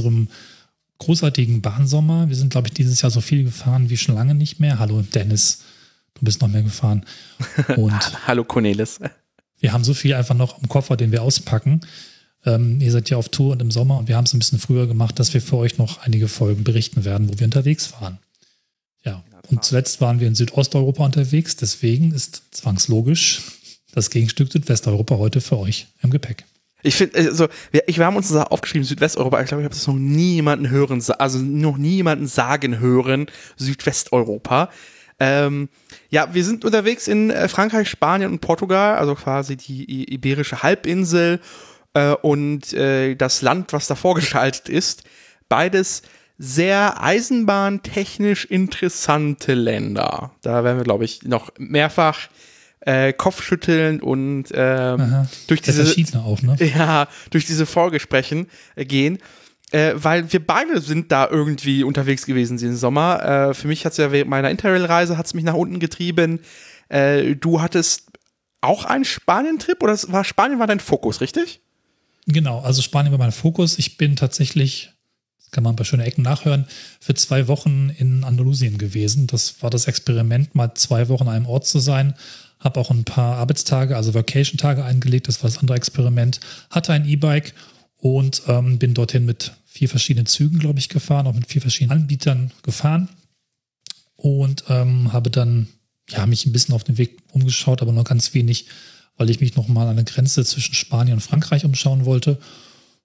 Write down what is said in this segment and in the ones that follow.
unserem großartigen Bahnsommer. Wir sind, glaube ich, dieses Jahr so viel gefahren wie schon lange nicht mehr. Hallo, Dennis. Du bist noch mehr gefahren. Und Hallo, Cornelis. Wir haben so viel einfach noch im Koffer, den wir auspacken. Ähm, ihr seid ja auf Tour und im Sommer und wir haben es ein bisschen früher gemacht, dass wir für euch noch einige Folgen berichten werden, wo wir unterwegs waren. Ja, und zuletzt waren wir in Südosteuropa unterwegs, deswegen ist zwangslogisch das Gegenstück Südwesteuropa heute für euch im Gepäck. Ich finde, also, wir, wir haben uns aufgeschrieben, Südwesteuropa. Ich glaube, ich habe das noch niemanden hören, also noch niemanden sagen hören, Südwesteuropa. Ähm, ja, wir sind unterwegs in äh, Frankreich, Spanien und Portugal, also quasi die iberische Halbinsel äh, und äh, das Land, was davor geschaltet ist. Beides sehr eisenbahntechnisch interessante Länder. Da werden wir, glaube ich, noch mehrfach äh, Kopfschütteln und ähm, durch diese auch, ne? ja durch diese Folge sprechen äh, gehen. Äh, weil wir beide sind da irgendwie unterwegs gewesen diesen Sommer. Äh, für mich hat es ja während meiner Interrail-Reise hat's mich nach unten getrieben. Äh, du hattest auch einen Spanien-Trip oder war Spanien war dein Fokus, richtig? Genau, also Spanien war mein Fokus. Ich bin tatsächlich, das kann man bei schönen Ecken nachhören, für zwei Wochen in Andalusien gewesen. Das war das Experiment, mal zwei Wochen an einem Ort zu sein. Habe auch ein paar Arbeitstage, also Vacation-Tage eingelegt. Das war das andere Experiment. Hatte ein E-Bike und ähm, bin dorthin mit vier verschiedenen Zügen, glaube ich, gefahren, auch mit vier verschiedenen Anbietern gefahren und ähm, habe dann ja mich ein bisschen auf den Weg umgeschaut, aber nur ganz wenig weil ich mich nochmal an der Grenze zwischen Spanien und Frankreich umschauen wollte.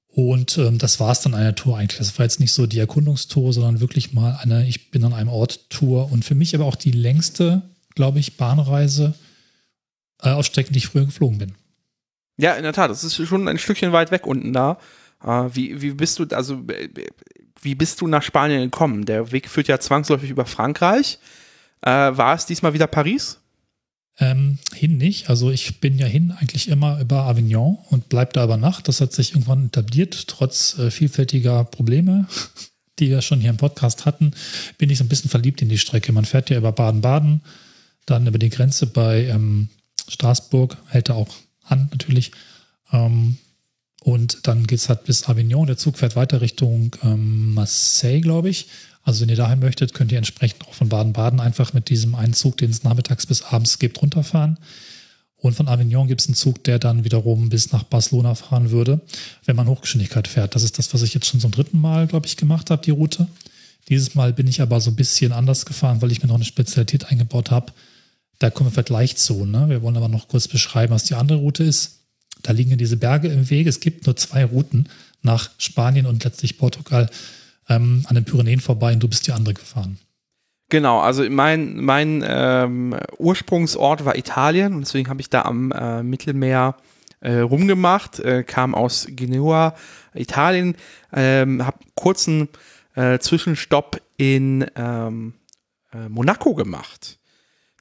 Und ähm, das war es dann eine Tour eigentlich. Das war jetzt nicht so die Erkundungstour, sondern wirklich mal eine Ich bin an einem Ort Tour. Und für mich aber auch die längste, glaube ich, Bahnreise äh, auf Strecken, die ich früher geflogen bin. Ja, in der Tat. Das ist schon ein Stückchen weit weg unten da. Äh, wie, wie bist du, also wie bist du nach Spanien gekommen? Der Weg führt ja zwangsläufig über Frankreich. Äh, war es diesmal wieder Paris? Ähm, hin nicht. Also ich bin ja hin eigentlich immer über Avignon und bleib da über Nacht. Das hat sich irgendwann etabliert, trotz äh, vielfältiger Probleme, die wir schon hier im Podcast hatten, bin ich so ein bisschen verliebt in die Strecke. Man fährt ja über Baden-Baden, dann über die Grenze bei ähm, Straßburg, hält er auch an natürlich. Ähm, und dann geht es halt bis Avignon. Der Zug fährt weiter Richtung ähm, Marseille, glaube ich. Also wenn ihr dahin möchtet, könnt ihr entsprechend auch von Baden-Baden einfach mit diesem einen Zug, den es nachmittags bis abends gibt, runterfahren. Und von Avignon gibt es einen Zug, der dann wiederum bis nach Barcelona fahren würde, wenn man Hochgeschwindigkeit fährt. Das ist das, was ich jetzt schon zum dritten Mal, glaube ich, gemacht habe, die Route. Dieses Mal bin ich aber so ein bisschen anders gefahren, weil ich mir noch eine Spezialität eingebaut habe. Da kommen wir vielleicht gleich zu. Ne? Wir wollen aber noch kurz beschreiben, was die andere Route ist. Da liegen diese Berge im Weg. Es gibt nur zwei Routen nach Spanien und letztlich Portugal ähm, an den Pyrenäen vorbei und du bist die andere gefahren. Genau, also mein, mein ähm, Ursprungsort war Italien und deswegen habe ich da am äh, Mittelmeer äh, rumgemacht, äh, kam aus Genua, Italien, ähm, habe kurzen äh, Zwischenstopp in ähm, äh, Monaco gemacht.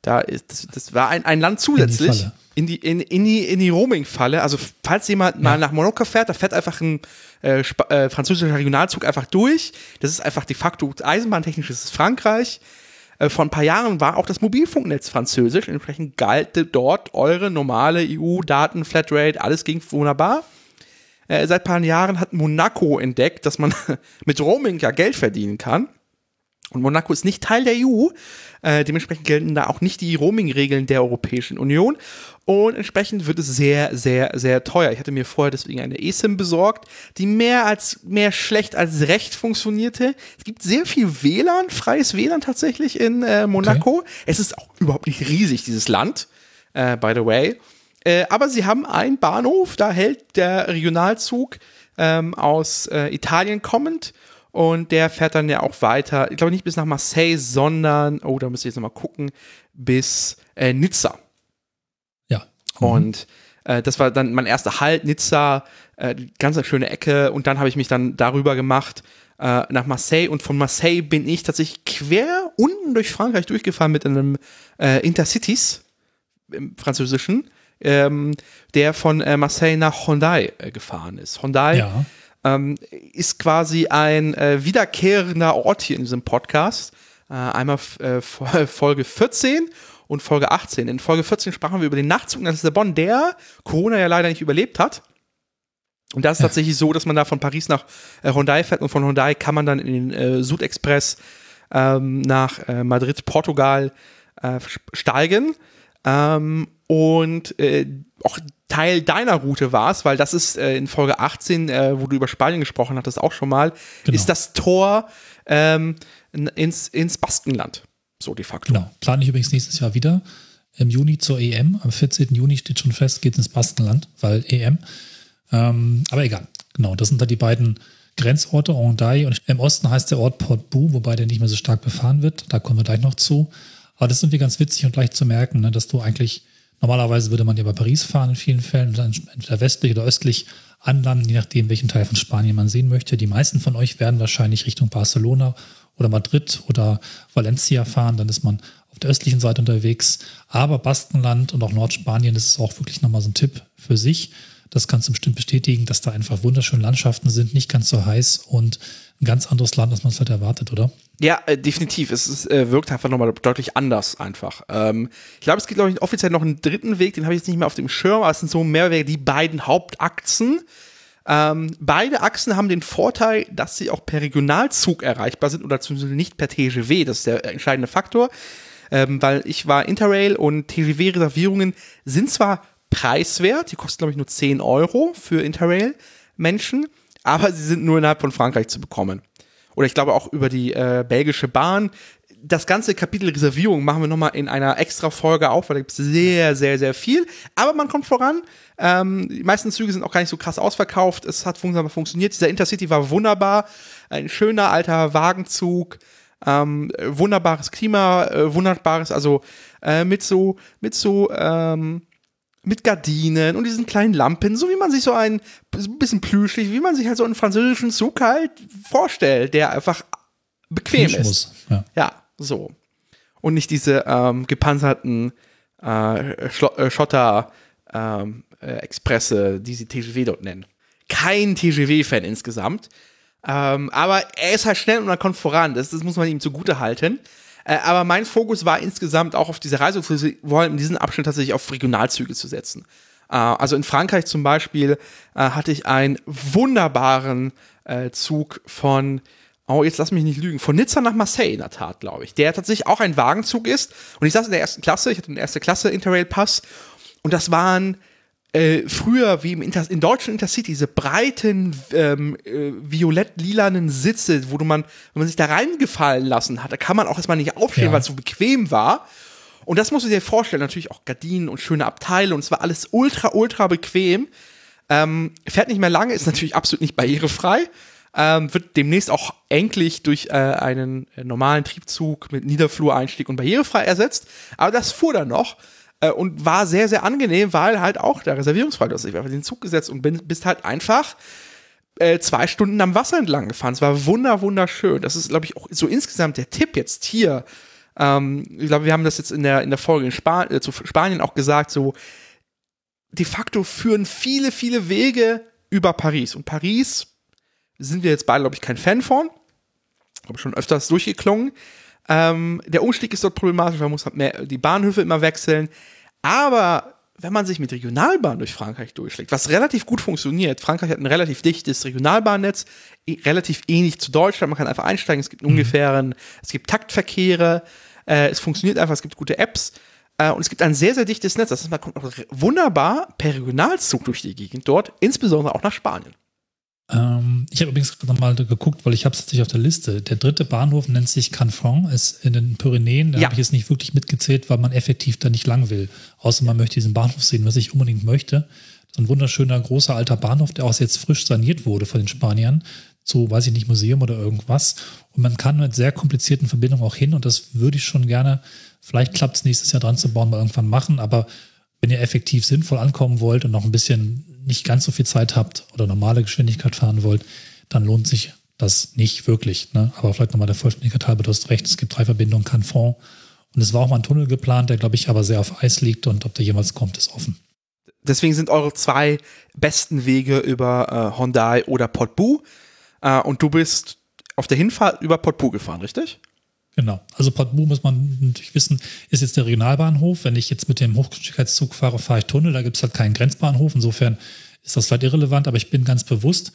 Da ist, das, das war ein, ein Land zusätzlich in die, in, in die, in die Roaming-Falle. Also, falls jemand ja. mal nach Monaco fährt, da fährt einfach ein äh, äh, französischer Regionalzug einfach durch. Das ist einfach de facto eisenbahntechnisch, das ist Frankreich. Äh, vor ein paar Jahren war auch das Mobilfunknetz französisch. Entsprechend galt dort eure normale EU-Daten, Flatrate, alles ging wunderbar. Äh, seit ein paar Jahren hat Monaco entdeckt, dass man mit Roaming ja Geld verdienen kann. Und Monaco ist nicht Teil der EU. Äh, dementsprechend gelten da auch nicht die Roaming-Regeln der Europäischen Union. Und entsprechend wird es sehr, sehr, sehr teuer. Ich hatte mir vorher deswegen eine eSIM besorgt, die mehr als mehr schlecht als recht funktionierte. Es gibt sehr viel WLAN, freies WLAN tatsächlich in äh, Monaco. Okay. Es ist auch überhaupt nicht riesig, dieses Land, äh, by the way. Äh, aber sie haben einen Bahnhof, da hält der Regionalzug ähm, aus äh, Italien kommend und der fährt dann ja auch weiter, ich glaube nicht bis nach Marseille, sondern, oh, da müsste ich jetzt nochmal gucken, bis äh, Nizza. Ja. Mhm. Und äh, das war dann mein erster Halt, Nizza, äh, ganz schöne Ecke. Und dann habe ich mich dann darüber gemacht äh, nach Marseille. Und von Marseille bin ich tatsächlich quer unten durch Frankreich durchgefahren mit einem äh, Intercities im Französischen, ähm, der von äh, Marseille nach Hondae äh, gefahren ist. Hondae ja ähm, ist quasi ein äh, wiederkehrender Ort hier in diesem Podcast. Äh, einmal äh, Folge 14 und Folge 18. In Folge 14 sprachen wir über den Nachtzug nach Lissabon, der Corona ja leider nicht überlebt hat. Und das ist tatsächlich so, dass man da von Paris nach äh, Hondae fährt und von Hondae kann man dann in den äh, Südexpress ähm, nach äh, Madrid, Portugal äh, steigen. Ähm, und äh, auch Teil deiner Route war es, weil das ist äh, in Folge 18, äh, wo du über Spanien gesprochen hattest, auch schon mal, genau. ist das Tor ähm, ins, ins Baskenland. So de facto. Genau. Plane ich übrigens nächstes Jahr wieder. Im Juni zur EM. Am 14. Juni steht schon fest, geht ins Baskenland, weil EM. Ähm, aber egal. Genau, das sind da die beiden Grenzorte, Hendaye. Und im Osten heißt der Ort Port Bou, wobei der nicht mehr so stark befahren wird. Da kommen wir gleich noch zu. Aber das ist irgendwie ganz witzig und leicht zu merken, ne, dass du eigentlich, normalerweise würde man ja bei Paris fahren in vielen Fällen, entweder westlich oder östlich anlanden, je nachdem, welchen Teil von Spanien man sehen möchte. Die meisten von euch werden wahrscheinlich Richtung Barcelona oder Madrid oder Valencia fahren, dann ist man auf der östlichen Seite unterwegs. Aber Baskenland und auch Nordspanien, das ist auch wirklich nochmal so ein Tipp für sich. Das kannst du bestimmt bestätigen, dass da einfach wunderschöne Landschaften sind, nicht ganz so heiß und ein ganz anderes Land, als man es halt erwartet, oder? Ja, äh, definitiv. Es ist, äh, wirkt einfach nochmal deutlich anders einfach. Ähm, ich glaube, es gibt, glaube ich, offiziell noch einen dritten Weg, den habe ich jetzt nicht mehr auf dem Schirm, aber es sind so mehr die beiden Hauptachsen. Ähm, beide Achsen haben den Vorteil, dass sie auch per Regionalzug erreichbar sind oder zumindest nicht per TGW. Das ist der entscheidende Faktor. Ähm, weil ich war Interrail und TGW-Reservierungen sind zwar preiswert, die kosten, glaube ich, nur 10 Euro für Interrail-Menschen, aber sie sind nur innerhalb von Frankreich zu bekommen. Oder ich glaube auch über die äh, belgische Bahn das ganze Kapitel Reservierung machen wir nochmal in einer extra Folge auf, weil da gibt es sehr, sehr, sehr viel. Aber man kommt voran. Ähm, die meisten Züge sind auch gar nicht so krass ausverkauft. Es hat funktioniert. Dieser Intercity war wunderbar. Ein schöner alter Wagenzug. Ähm, wunderbares Klima, äh, wunderbares, also äh, mit so, mit so, ähm, mit Gardinen und diesen kleinen Lampen, so wie man sich so ein, ein bisschen plüschig, wie man sich halt so einen französischen Zug halt vorstellt, der einfach bequem Plüsch ist. Muss, ja. ja. So. Und nicht diese ähm, gepanzerten äh, äh Schotter ähm, äh, Expresse, die sie TGW dort nennen. Kein TGW-Fan insgesamt. Ähm, aber er ist halt schnell und er kommt voran. Das, das muss man ihm zugute halten. Äh, aber mein Fokus war insgesamt auch auf diese Reise, vor in diesem Abschnitt tatsächlich auf Regionalzüge zu setzen. Äh, also in Frankreich zum Beispiel äh, hatte ich einen wunderbaren äh, Zug von Oh, jetzt lass mich nicht lügen. Von Nizza nach Marseille in der Tat, glaube ich. Der tatsächlich auch ein Wagenzug ist. Und ich saß in der ersten Klasse, ich hatte einen erste Klasse Interrail-Pass. Und das waren äh, früher, wie im Inter in deutschen Intercity, diese breiten, ähm, äh, violett-lilanen Sitze, wo du man, wenn man sich da reingefallen lassen hat, da kann man auch erstmal nicht aufstehen, ja. weil es so bequem war. Und das musst du dir vorstellen, natürlich auch Gardinen und schöne Abteile und es war alles ultra, ultra bequem. Ähm, fährt nicht mehr lange, ist natürlich absolut nicht barrierefrei ähm, wird demnächst auch endlich durch äh, einen äh, normalen Triebzug mit Niederflureinstieg und barrierefrei ersetzt. Aber das fuhr dann noch äh, und war sehr, sehr angenehm, weil halt auch der Reservierungsfrei, du hast dich einfach den Zug gesetzt und bin, bist halt einfach äh, zwei Stunden am Wasser entlang gefahren. Es war wunder, wunderschön. Das ist, glaube ich, auch so insgesamt der Tipp jetzt hier. Ähm, ich glaube, wir haben das jetzt in der, in der Folge in Span äh, zu Spanien auch gesagt, so de facto führen viele, viele Wege über Paris. Und Paris sind wir jetzt beide, glaube ich, kein Fan von. Habe schon öfters durchgeklungen. Ähm, der Umstieg ist dort problematisch, man muss halt mehr die Bahnhöfe immer wechseln. Aber wenn man sich mit Regionalbahn durch Frankreich durchschlägt, was relativ gut funktioniert, Frankreich hat ein relativ dichtes Regionalbahnnetz, relativ ähnlich zu Deutschland, man kann einfach einsteigen, es gibt mhm. ungefähren, es gibt Taktverkehre, äh, es funktioniert einfach, es gibt gute Apps äh, und es gibt ein sehr, sehr dichtes Netz. Das heißt, man kommt auch wunderbar per Regionalzug durch die Gegend dort, insbesondere auch nach Spanien. Ähm, ich habe übrigens nochmal geguckt, weil ich habe es natürlich auf der Liste. Der dritte Bahnhof nennt sich Canfranc, ist in den Pyrenäen. Da ja. habe ich jetzt nicht wirklich mitgezählt, weil man effektiv da nicht lang will. Außer man möchte diesen Bahnhof sehen, was ich unbedingt möchte. So ein wunderschöner, großer alter Bahnhof, der auch jetzt frisch saniert wurde von den Spaniern. So, weiß ich nicht, Museum oder irgendwas. Und man kann mit sehr komplizierten Verbindungen auch hin. Und das würde ich schon gerne, vielleicht klappt es nächstes Jahr dran zu bauen, mal irgendwann machen. Aber wenn ihr effektiv sinnvoll ankommen wollt und noch ein bisschen nicht ganz so viel Zeit habt oder normale Geschwindigkeit fahren wollt, dann lohnt sich das nicht wirklich. Ne? Aber vielleicht nochmal der Vollständigkeit halber, du hast recht, es gibt drei Verbindungen, Canfond. Und es war auch mal ein Tunnel geplant, der, glaube ich, aber sehr auf Eis liegt und ob der jemals kommt, ist offen. Deswegen sind eure zwei besten Wege über äh, Hyundai oder Portbu. Äh, und du bist auf der Hinfahrt über Portbu gefahren, richtig? Genau. Also Portbu muss man natürlich wissen, ist jetzt der Regionalbahnhof. Wenn ich jetzt mit dem Hochgeschwindigkeitszug fahre, fahre ich Tunnel. Da gibt es halt keinen Grenzbahnhof. Insofern ist das vielleicht irrelevant, aber ich bin ganz bewusst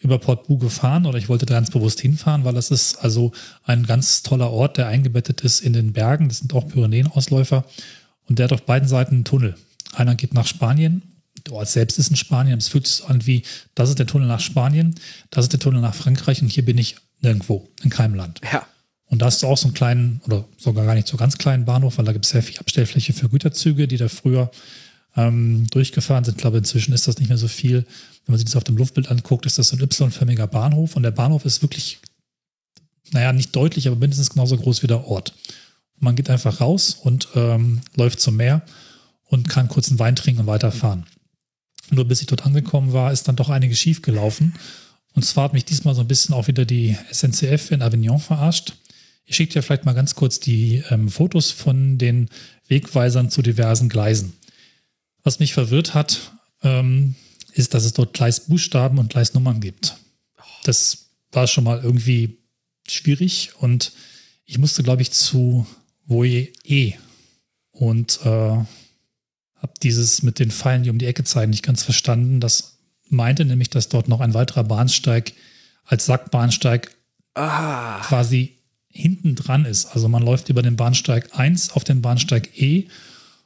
über Port Bou gefahren oder ich wollte da ganz bewusst hinfahren, weil das ist also ein ganz toller Ort, der eingebettet ist in den Bergen. Das sind auch Pyrenäenausläufer und der hat auf beiden Seiten einen Tunnel. Einer geht nach Spanien, der Ort selbst ist in Spanien. Es fühlt sich so an wie, das ist der Tunnel nach Spanien, das ist der Tunnel nach Frankreich und hier bin ich nirgendwo, in keinem Land. Ja. Und da hast du auch so einen kleinen, oder sogar gar nicht so ganz kleinen Bahnhof, weil da gibt es sehr viel Abstellfläche für Güterzüge, die da früher ähm, durchgefahren sind. Ich glaube, inzwischen ist das nicht mehr so viel. Wenn man sich das auf dem Luftbild anguckt, ist das so ein Y-förmiger Bahnhof. Und der Bahnhof ist wirklich, naja, nicht deutlich, aber mindestens genauso groß wie der Ort. Und man geht einfach raus und ähm, läuft zum Meer und kann kurz einen Wein trinken und weiterfahren. Nur bis ich dort angekommen war, ist dann doch einiges schief gelaufen. Und zwar hat mich diesmal so ein bisschen auch wieder die SNCF in Avignon verarscht. Ich schicke dir vielleicht mal ganz kurz die ähm, Fotos von den Wegweisern zu diversen Gleisen. Was mich verwirrt hat, ähm, ist, dass es dort Gleisbuchstaben und Gleisnummern gibt. Das war schon mal irgendwie schwierig und ich musste, glaube ich, zu Voye E und äh, habe dieses mit den Pfeilen, die um die Ecke zeigen, nicht ganz verstanden. Das meinte nämlich, dass dort noch ein weiterer Bahnsteig als Sackbahnsteig ah. quasi hinten dran ist. Also man läuft über den Bahnsteig 1 auf den Bahnsteig E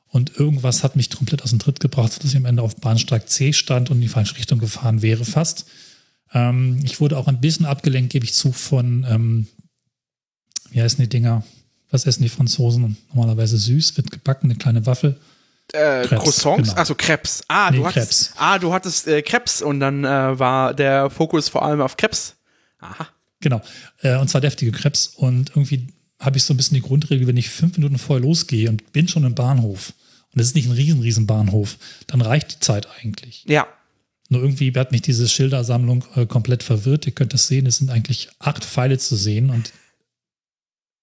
und irgendwas hat mich komplett aus dem Tritt gebracht, dass ich am Ende auf Bahnsteig C stand und in die falsche Richtung gefahren wäre fast. Ähm, ich wurde auch ein bisschen abgelenkt, gebe ich zu, von, ähm, wie heißen die Dinger? Was essen die Franzosen? Normalerweise süß, wird gebacken, eine kleine Waffel. Äh, Krebs, Croissants, genau. also Krebs. Ah, nee, du hattest, Krebs. ah, du hattest äh, Krebs und dann äh, war der Fokus vor allem auf Krebs. Aha. Genau. Äh, und zwar deftige Krebs. Und irgendwie habe ich so ein bisschen die Grundregel, wenn ich fünf Minuten vorher losgehe und bin schon im Bahnhof, und es ist nicht ein riesen, riesen Bahnhof, dann reicht die Zeit eigentlich. Ja. Nur irgendwie hat mich diese Schildersammlung äh, komplett verwirrt. Ihr könnt das sehen, es sind eigentlich acht Pfeile zu sehen. Und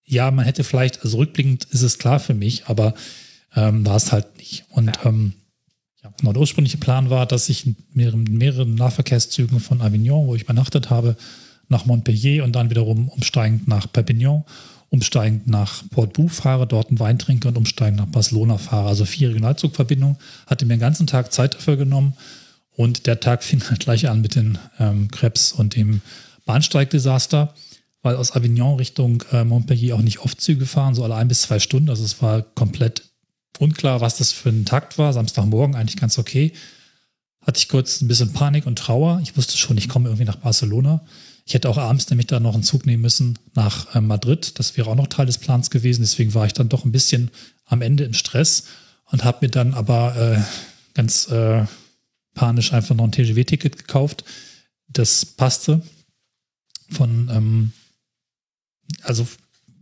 ja, man hätte vielleicht, also rückblickend ist es klar für mich, aber ähm, war es halt nicht. Und ja. ähm, ja, genau, der ursprüngliche Plan war, dass ich in mehreren, mehreren Nahverkehrszügen von Avignon, wo ich übernachtet habe, nach Montpellier und dann wiederum umsteigend nach Perpignan, umsteigend nach Port Bou fahre, dort einen Wein trinke und umsteigend nach Barcelona fahre. Also vier Regionalzugverbindungen. Hatte mir den ganzen Tag Zeit dafür genommen und der Tag fing halt gleich an mit den ähm, Krebs und dem Bahnsteigdesaster, weil aus Avignon Richtung äh, Montpellier auch nicht oft Züge fahren, so alle ein bis zwei Stunden. Also es war komplett unklar, was das für ein Takt war. Samstagmorgen eigentlich ganz okay. Hatte ich kurz ein bisschen Panik und Trauer. Ich wusste schon, ich komme irgendwie nach Barcelona. Ich hätte auch abends nämlich da noch einen Zug nehmen müssen nach äh, Madrid. Das wäre auch noch Teil des Plans gewesen. Deswegen war ich dann doch ein bisschen am Ende im Stress und habe mir dann aber äh, ganz äh, panisch einfach noch ein TGW-Ticket gekauft. Das passte von, ähm, also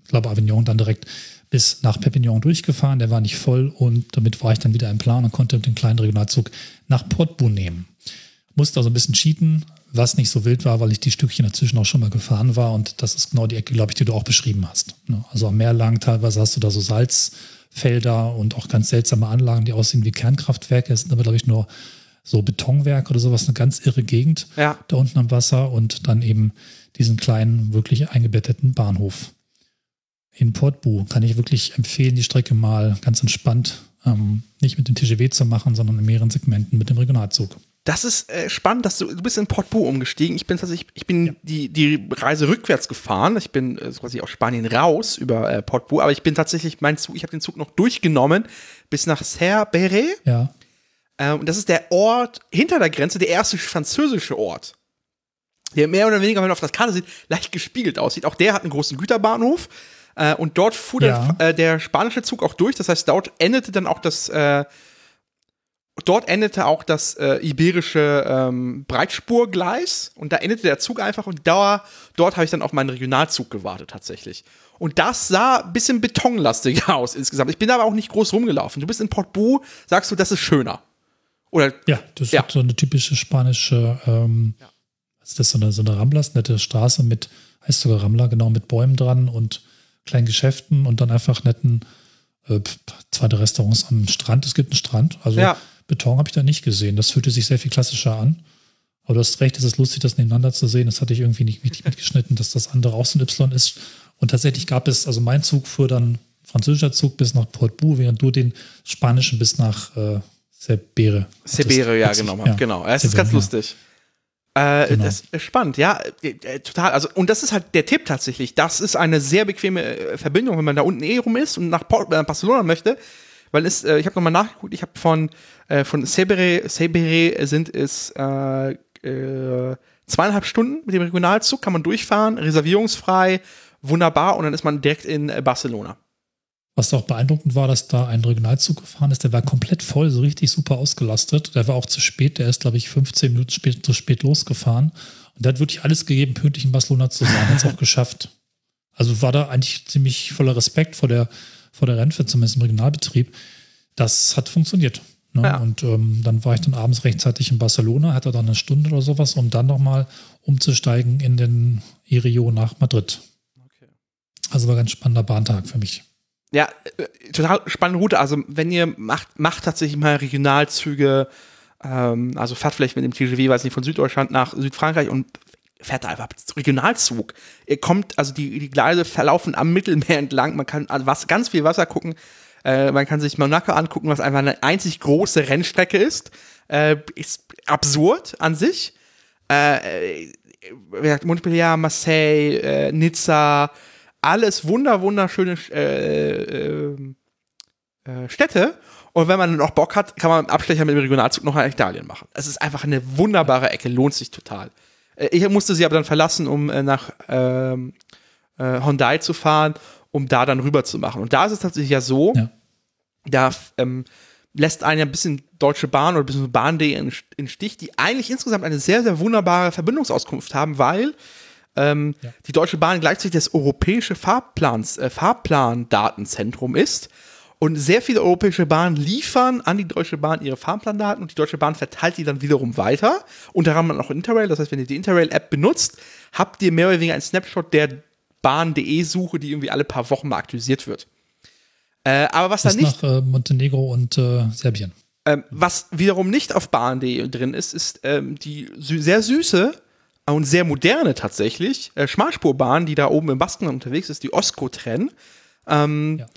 ich glaube Avignon dann direkt bis nach Perpignan durchgefahren. Der war nicht voll und damit war ich dann wieder im Plan und konnte den kleinen Regionalzug nach Portbou nehmen. Musste also ein bisschen cheaten, was nicht so wild war, weil ich die Stückchen dazwischen auch schon mal gefahren war und das ist genau die Ecke, glaube ich, die du auch beschrieben hast. Ne? Also am Meer lang teilweise hast du da so Salzfelder und auch ganz seltsame Anlagen, die aussehen wie Kernkraftwerke. Es sind aber, glaube ich, nur so Betonwerk oder sowas, eine ganz irre Gegend ja. da unten am Wasser und dann eben diesen kleinen, wirklich eingebetteten Bahnhof in Portbu. Kann ich wirklich empfehlen, die Strecke mal ganz entspannt ähm, nicht mit dem TGW zu machen, sondern in mehreren Segmenten mit dem Regionalzug. Das ist äh, spannend, dass du, du bist in Portbu umgestiegen. Ich bin tatsächlich, ich bin ja. die, die Reise rückwärts gefahren. Ich bin äh, quasi aus Spanien raus über äh, Portbu, aber ich bin tatsächlich, mein Zug, ich habe den Zug noch durchgenommen bis nach Cerberé. Ja. Ähm, und das ist der Ort hinter der Grenze, der erste französische Ort. Der mehr oder weniger, wenn man auf das Karte sieht, leicht gespiegelt aussieht. Auch der hat einen großen Güterbahnhof. Äh, und dort fuhr ja. der, äh, der, spanische Zug auch durch. Das heißt, dort endete dann auch das, äh, dort endete auch das äh, iberische ähm, Breitspurgleis. Und da endete der Zug einfach. Und da, dort habe ich dann auf meinen Regionalzug gewartet tatsächlich. Und das sah ein bisschen betonlastiger aus insgesamt. Ich bin aber auch nicht groß rumgelaufen. Du bist in Portbou, sagst du, das ist schöner. Oder, ja, das ja. ist so eine typische spanische, ähm, ja. ist das, so eine, so eine Ramblas, nette Straße mit, heißt sogar Rambla, genau, mit Bäumen dran und kleinen Geschäften und dann einfach netten äh, zweite Restaurants am Strand. Es gibt einen Strand. Also ja. Beton habe ich da nicht gesehen. Das fühlte sich sehr viel klassischer an. Aber du hast recht, es ist lustig, das nebeneinander zu sehen. Das hatte ich irgendwie nicht mitgeschnitten, dass das andere auch so ein Y ist. Und tatsächlich gab es, also mein Zug fuhr dann, französischer Zug bis nach Port Bou, während du den spanischen bis nach äh, Sebere. Sebere, ja, genommen habe. Genau. Es ist ganz lustig. Äh, genau. Das ist spannend, ja, äh, äh, total. Also, und das ist halt der Tipp tatsächlich. Das ist eine sehr bequeme äh, Verbindung, wenn man da unten eh rum ist und nach Barcelona möchte. Weil es, äh, ich habe nochmal nachgeguckt, ich habe von, äh, von Sebere, Sebere sind es äh, zweieinhalb Stunden mit dem Regionalzug, kann man durchfahren, reservierungsfrei, wunderbar und dann ist man direkt in Barcelona. Was auch beeindruckend war, dass da ein Regionalzug gefahren ist, der war komplett voll, so richtig super ausgelastet. Der war auch zu spät, der ist, glaube ich, 15 Minuten spät, zu spät losgefahren. Und der hat wirklich alles gegeben, pünktlich in Barcelona zu sein. Hat es auch geschafft. Also war da eigentlich ziemlich voller Respekt vor der, vor der Rennfahrt, zumindest im Regionalbetrieb. Das hat funktioniert. Ne? Ja. Und ähm, dann war ich dann abends rechtzeitig in Barcelona, hatte dann eine Stunde oder sowas, um dann nochmal umzusteigen in den Irio nach Madrid. Okay. Also war ein ganz spannender Bahntag für mich. Ja, äh, total spannende Route. Also, wenn ihr macht, macht tatsächlich mal Regionalzüge, ähm, also fahrt vielleicht mit dem TGV, weiß nicht, von Süddeutschland nach Südfrankreich und fährt da einfach Regionalzug. Ihr kommt, also die, die Gleise verlaufen am Mittelmeer entlang. Man kann also was, ganz viel Wasser gucken. Äh, man kann sich Monaco angucken, was einfach eine einzig große Rennstrecke ist. Äh, ist absurd an sich. Äh, äh Montpellier, Marseille, äh, Nizza, alles wunder, wunderschöne äh, äh, Städte. Und wenn man noch Bock hat, kann man einen Abstecher mit dem Regionalzug noch nach Italien machen. Es ist einfach eine wunderbare Ecke, lohnt sich total. Äh, ich musste sie aber dann verlassen, um äh, nach ähm, äh, Hyundai zu fahren, um da dann rüber zu machen. Und da ist es tatsächlich ja so, ja. da ähm, lässt einen ja ein bisschen Deutsche Bahn oder ein bisschen Bahn.de in, in Stich, die eigentlich insgesamt eine sehr, sehr wunderbare Verbindungsauskunft haben, weil ähm, ja. die Deutsche Bahn gleichzeitig das europäische Fahrplans, äh, Fahrplandatenzentrum ist. Und sehr viele europäische Bahnen liefern an die Deutsche Bahn ihre Fahrplandaten und die Deutsche Bahn verteilt die dann wiederum weiter. Unter anderem auch Interrail. Das heißt, wenn ihr die Interrail-App benutzt, habt ihr mehr oder weniger einen Snapshot der Bahn.de-Suche, die irgendwie alle paar Wochen mal aktualisiert wird. Äh, aber was da nicht. Nach äh, Montenegro und äh, Serbien. Ähm, was wiederum nicht auf Bahn.de drin ist, ist ähm, die sü sehr süße und sehr moderne tatsächlich äh, Schmalspurbahn, die da oben im Baskenland unterwegs ist, die Osco-Tren. Ähm, ja.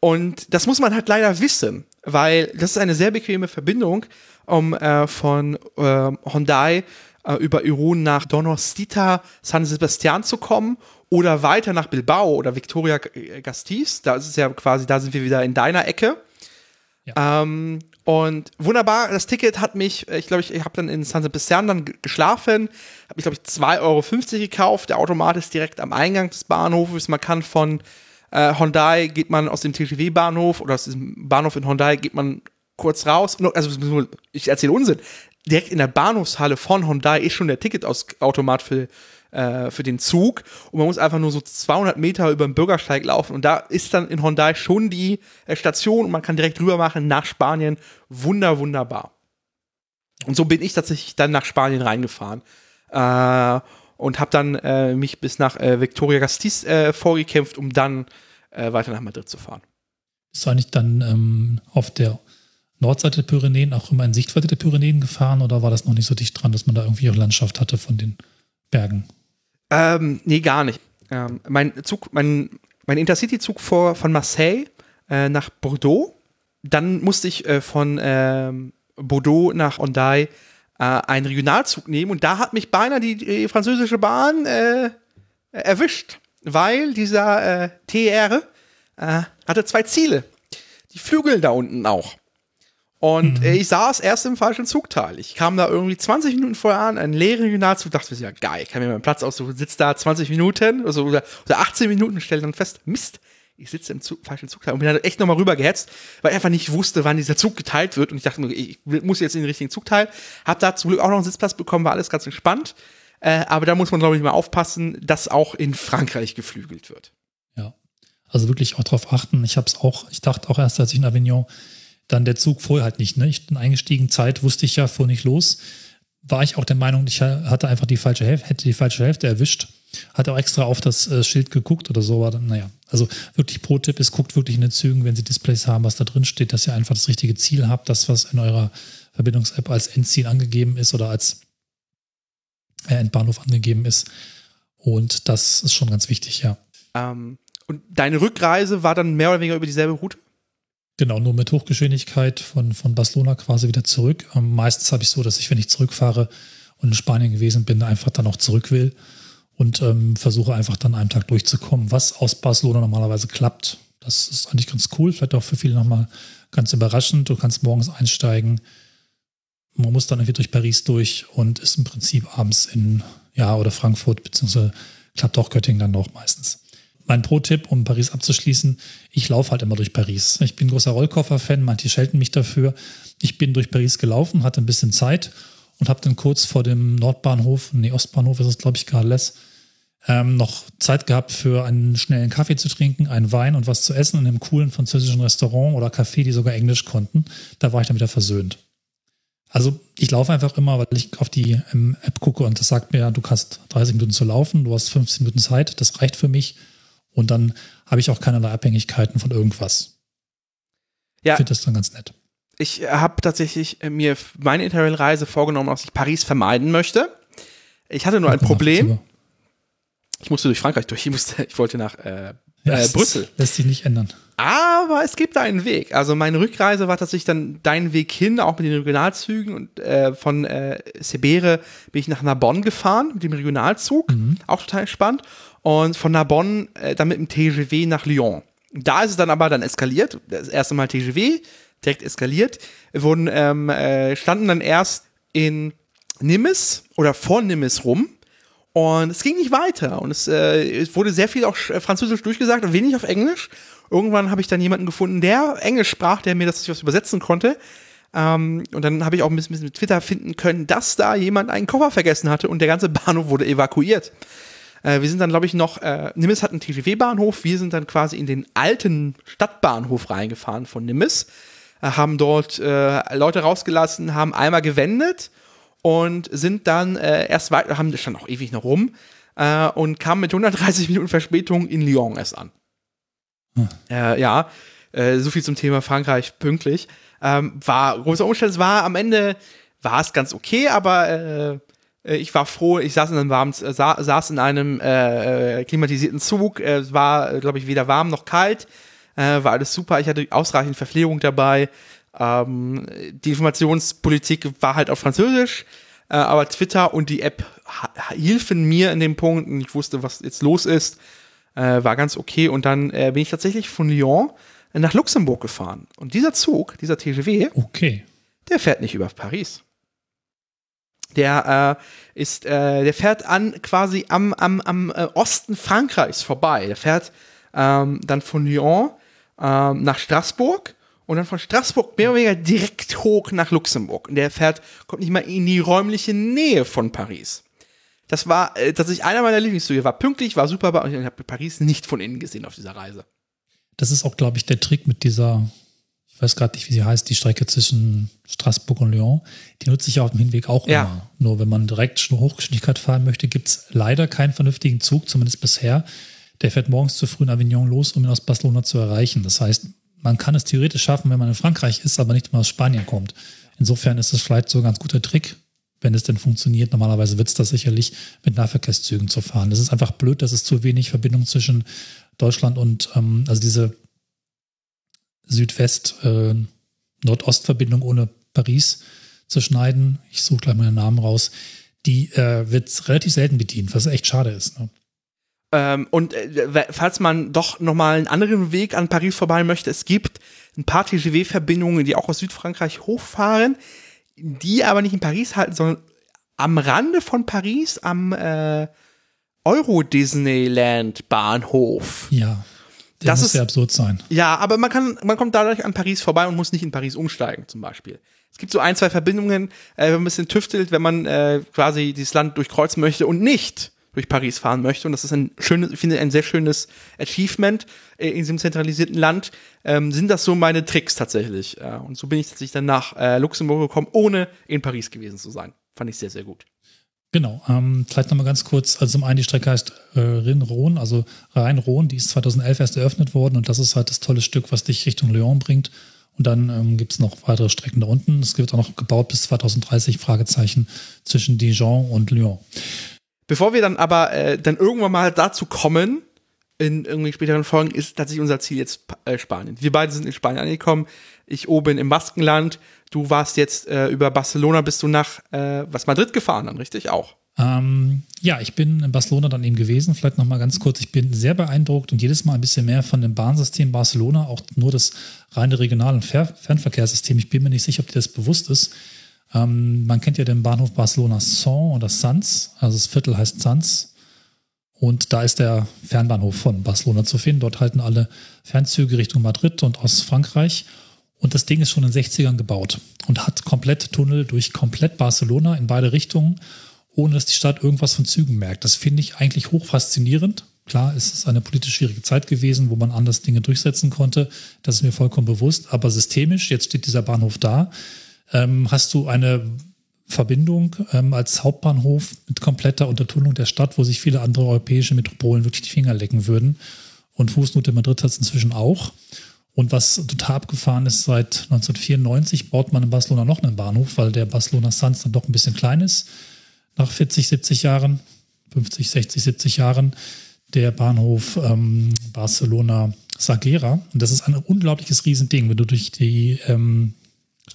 Und das muss man halt leider wissen, weil das ist eine sehr bequeme Verbindung, um äh, von äh, Hyundai äh, über Irun nach Donostita, San Sebastian zu kommen oder weiter nach Bilbao oder Victoria Gasteiz. Da ist es ja quasi, da sind wir wieder in deiner Ecke. Ja. Ähm, und wunderbar, das Ticket hat mich, ich glaube, ich, ich habe dann in San Sebastian dann geschlafen, habe ich, glaube ich, 2,50 Euro gekauft. Der Automat ist direkt am Eingang des Bahnhofes. Man kann von äh, Hyundai, geht man aus dem TGW-Bahnhof oder aus diesem Bahnhof in Hyundai, geht man kurz raus. Also, ich erzähle Unsinn. Direkt in der Bahnhofshalle von Hyundai ist schon der Ticketautomat für äh, für den Zug und man muss einfach nur so 200 Meter über den Bürgersteig laufen und da ist dann in Hyundai schon die äh, Station und man kann direkt rüber machen nach Spanien. Wunder, wunderbar. Und so bin ich tatsächlich dann nach Spanien reingefahren äh, und habe dann äh, mich bis nach äh, Victoria Gasteiz äh, vorgekämpft, um dann äh, weiter nach Madrid zu fahren. Bist du eigentlich dann ähm, auf der Nordseite der Pyrenäen auch immer in Sichtweite der Pyrenäen gefahren oder war das noch nicht so dicht dran, dass man da irgendwie auch Landschaft hatte von den Bergen? Ähm, nee, gar nicht. Ähm, mein Zug, mein, mein Intercity-Zug von Marseille äh, nach Bordeaux. Dann musste ich äh, von ähm, Bordeaux nach Ondai äh, einen Regionalzug nehmen und da hat mich beinahe die, die französische Bahn äh, erwischt, weil dieser äh, TR äh, hatte zwei Ziele. Die Flügel da unten auch. Und mhm. ich saß erst im falschen Zugteil. Ich kam da irgendwie 20 Minuten vorher an, einen leeren Regionalzug, dachte mir, ja geil, ich kann mir meinen Platz aussuchen, sitze da 20 Minuten also, oder, oder 18 Minuten, stelle dann fest, Mist, ich sitze im Zug, falschen Zugteil und bin dann echt nochmal rübergehetzt, weil ich einfach nicht wusste, wann dieser Zug geteilt wird. Und ich dachte mir, ich muss jetzt in den richtigen Zugteil. Hab da zum Glück auch noch einen Sitzplatz bekommen, war alles ganz entspannt. Äh, aber da muss man, glaube ich, mal aufpassen, dass auch in Frankreich geflügelt wird. Ja. Also wirklich auch darauf achten. Ich habe es auch, ich dachte auch erst, als ich in Avignon dann der Zug fuhr halt nicht. Ne? Ich bin eingestiegen, Zeit wusste ich ja, fuhr nicht los. War ich auch der Meinung, ich hatte einfach die falsche Hälfte, hätte die falsche Hälfte erwischt. Hatte auch extra auf das äh, Schild geguckt oder so. War dann, naja, also wirklich Pro-Tipp ist, guckt wirklich in den Zügen, wenn Sie Displays haben, was da drin steht, dass ihr einfach das richtige Ziel habt, das, was in eurer Verbindungs-App als Endziel angegeben ist oder als äh, Endbahnhof angegeben ist. Und das ist schon ganz wichtig, ja. Ähm, und deine Rückreise war dann mehr oder weniger über dieselbe Route? Genau, nur mit Hochgeschwindigkeit von, von Barcelona quasi wieder zurück. Ähm, meistens habe ich so, dass ich, wenn ich zurückfahre und in Spanien gewesen bin, einfach dann auch zurück will und ähm, versuche einfach dann einen Tag durchzukommen, was aus Barcelona normalerweise klappt. Das ist eigentlich ganz cool, vielleicht auch für viele nochmal ganz überraschend. Du kannst morgens einsteigen, man muss dann irgendwie durch Paris durch und ist im Prinzip abends in, ja, oder Frankfurt, beziehungsweise klappt auch Göttingen dann noch meistens. Mein Pro-Tipp, um Paris abzuschließen, ich laufe halt immer durch Paris. Ich bin großer Rollkoffer-Fan, manche schelten mich dafür. Ich bin durch Paris gelaufen, hatte ein bisschen Zeit und habe dann kurz vor dem Nordbahnhof, nee, Ostbahnhof ist es, glaube ich, Garles, ähm, noch Zeit gehabt für einen schnellen Kaffee zu trinken, einen Wein und was zu essen in einem coolen französischen Restaurant oder Café, die sogar Englisch konnten. Da war ich dann wieder versöhnt. Also ich laufe einfach immer, weil ich auf die ähm, App gucke und das sagt mir, du hast 30 Minuten zu laufen, du hast 15 Minuten Zeit, das reicht für mich. Und dann habe ich auch keinerlei Abhängigkeiten von irgendwas. Ja. Ich finde das dann ganz nett. Ich habe tatsächlich äh, mir meine Interrail-Reise vorgenommen, dass ich Paris vermeiden möchte. Ich hatte nur ein Problem. Ich musste durch Frankreich durch. Ich, musste, ich wollte nach äh, ja, äh, Brüssel. Lässt sich nicht ändern. Aber es gibt da einen Weg. Also meine Rückreise war tatsächlich dann dein Weg hin, auch mit den Regionalzügen. Und äh, von äh, Sebere bin ich nach Narbonne gefahren mit dem Regionalzug. Mhm. Auch total spannend. Und von Narbonne äh, dann mit dem TGV nach Lyon. Da ist es dann aber dann eskaliert. Das erste Mal TGV, direkt eskaliert. Wir wurden, ähm, äh, standen dann erst in Nimes oder vor Nimes rum. Und es ging nicht weiter. Und es, äh, es wurde sehr viel auch französisch durchgesagt und wenig auf Englisch. Irgendwann habe ich dann jemanden gefunden, der Englisch sprach, der mir das was übersetzen konnte. Ähm, und dann habe ich auch ein bisschen mit Twitter finden können, dass da jemand einen Koffer vergessen hatte und der ganze Bahnhof wurde evakuiert. Äh, wir sind dann, glaube ich, noch, äh, Nimes hat einen TGV-Bahnhof, wir sind dann quasi in den alten Stadtbahnhof reingefahren von Nimes, äh, haben dort äh, Leute rausgelassen, haben einmal gewendet und sind dann äh, erst weiter, haben das stand auch ewig noch rum äh, und kamen mit 130 Minuten Verspätung in Lyon erst an. Hm. Äh, ja, äh, so viel zum Thema Frankreich pünktlich. Ähm, war großer Umstand, es war am Ende, war es ganz okay, aber äh, äh, ich war froh, ich saß in einem warmen, sa saß in einem klimatisierten Zug, es war, glaube ich, weder warm noch kalt, war alles super, ich hatte ausreichend Verpflegung dabei, ähm, die Informationspolitik war halt auf Französisch, äh, aber Twitter und die App hilfen mir in dem Punkt, und ich wusste, was jetzt los ist, äh, war ganz okay. Und dann äh, bin ich tatsächlich von Lyon nach Luxemburg gefahren. Und dieser Zug, dieser TGV, okay. der fährt nicht über Paris. Der äh, ist, äh, der fährt an quasi am, am, am äh, Osten Frankreichs vorbei. Der fährt ähm, dann von Lyon ähm, nach Straßburg und dann von Straßburg mehr oder weniger direkt hoch nach Luxemburg. Und der fährt, kommt nicht mal in die räumliche Nähe von Paris. Das war äh, tatsächlich einer meiner Lieblingszüge. War pünktlich, war super, aber ich habe Paris nicht von innen gesehen auf dieser Reise. Das ist auch, glaube ich, der Trick mit dieser, ich weiß gerade nicht, wie sie heißt, die Strecke zwischen Straßburg und Lyon. Die nutze ich auf dem Hinweg auch ja. immer. Nur wenn man direkt Hochgeschwindigkeit fahren möchte, gibt es leider keinen vernünftigen Zug, zumindest bisher. Der fährt morgens zu früh in Avignon los, um ihn aus Barcelona zu erreichen. Das heißt, man kann es theoretisch schaffen, wenn man in Frankreich ist, aber nicht mal aus Spanien kommt. Insofern ist es vielleicht so ein ganz guter Trick, wenn es denn funktioniert. Normalerweise wird es das sicherlich mit Nahverkehrszügen zu fahren. Das ist einfach blöd, dass es zu wenig Verbindung zwischen Deutschland und, ähm, also diese Südwest-Nordost-Verbindung äh, ohne Paris zu schneiden. Ich suche gleich mal den Namen raus. Die äh, wird relativ selten bedient, was echt schade ist. Ne? Ähm, und äh, falls man doch nochmal einen anderen Weg an Paris vorbei möchte, es gibt ein paar TGV-Verbindungen, die auch aus Südfrankreich hochfahren die aber nicht in Paris halten, sondern am Rande von Paris am äh, Euro Disneyland Bahnhof. Ja. Der das muss ist sehr absurd sein. Ja, aber man kann, man kommt dadurch an Paris vorbei und muss nicht in Paris umsteigen, zum Beispiel. Es gibt so ein, zwei Verbindungen, äh, wenn man ein bisschen tüftelt, wenn man äh, quasi dieses Land durchkreuzen möchte und nicht durch Paris fahren möchte. Und das ist ein schönes, ich finde, ein sehr schönes Achievement in diesem zentralisierten Land. Ähm, sind das so meine Tricks tatsächlich? Äh, und so bin ich tatsächlich dann nach äh, Luxemburg gekommen, ohne in Paris gewesen zu sein. Fand ich sehr, sehr gut. Genau, ähm, vielleicht nochmal ganz kurz. Also zum einen, die Strecke heißt äh, Rhin-Rhône, also Rhein-Rhône, die ist 2011 erst eröffnet worden und das ist halt das tolle Stück, was dich Richtung Lyon bringt. Und dann ähm, gibt es noch weitere Strecken da unten. Es wird auch noch gebaut bis 2030, Fragezeichen, zwischen Dijon und Lyon. Bevor wir dann aber äh, dann irgendwann mal dazu kommen, in irgendwie späteren Folgen, ist tatsächlich unser Ziel jetzt äh, Spanien. Wir beide sind in Spanien angekommen. Ich oben im Baskenland. Du warst jetzt äh, über Barcelona, bist du nach äh, was Madrid gefahren dann, richtig? Auch. Ähm, ja, ich bin in Barcelona dann eben gewesen. Vielleicht noch mal ganz kurz. Ich bin sehr beeindruckt und jedes Mal ein bisschen mehr von dem Bahnsystem Barcelona, auch nur das reine Regional- und Fernverkehrssystem. Ich bin mir nicht sicher, ob dir das bewusst ist. Ähm, man kennt ja den Bahnhof Barcelona Son oder Sans. Also das Viertel heißt Sans. Und da ist der Fernbahnhof von Barcelona zu finden. Dort halten alle Fernzüge Richtung Madrid und aus Frankreich. Und das Ding ist schon in den 60ern gebaut und hat komplett Tunnel durch komplett Barcelona in beide Richtungen, ohne dass die Stadt irgendwas von Zügen merkt. Das finde ich eigentlich hoch faszinierend. Klar, es ist eine politisch schwierige Zeit gewesen, wo man anders Dinge durchsetzen konnte. Das ist mir vollkommen bewusst. Aber systemisch, jetzt steht dieser Bahnhof da, ähm, hast du eine Verbindung ähm, als Hauptbahnhof mit kompletter Untertunnelung der Stadt, wo sich viele andere europäische Metropolen wirklich die Finger lecken würden. Und Fußnote Madrid hat es inzwischen auch. Und was total abgefahren ist, seit 1994 baut man in Barcelona noch einen Bahnhof, weil der Barcelona Sanz dann doch ein bisschen klein ist. Nach 40, 70 Jahren, 50, 60, 70 Jahren, der Bahnhof ähm, Barcelona Sagera. Und das ist ein unglaubliches Riesending. Wenn du durch die ähm,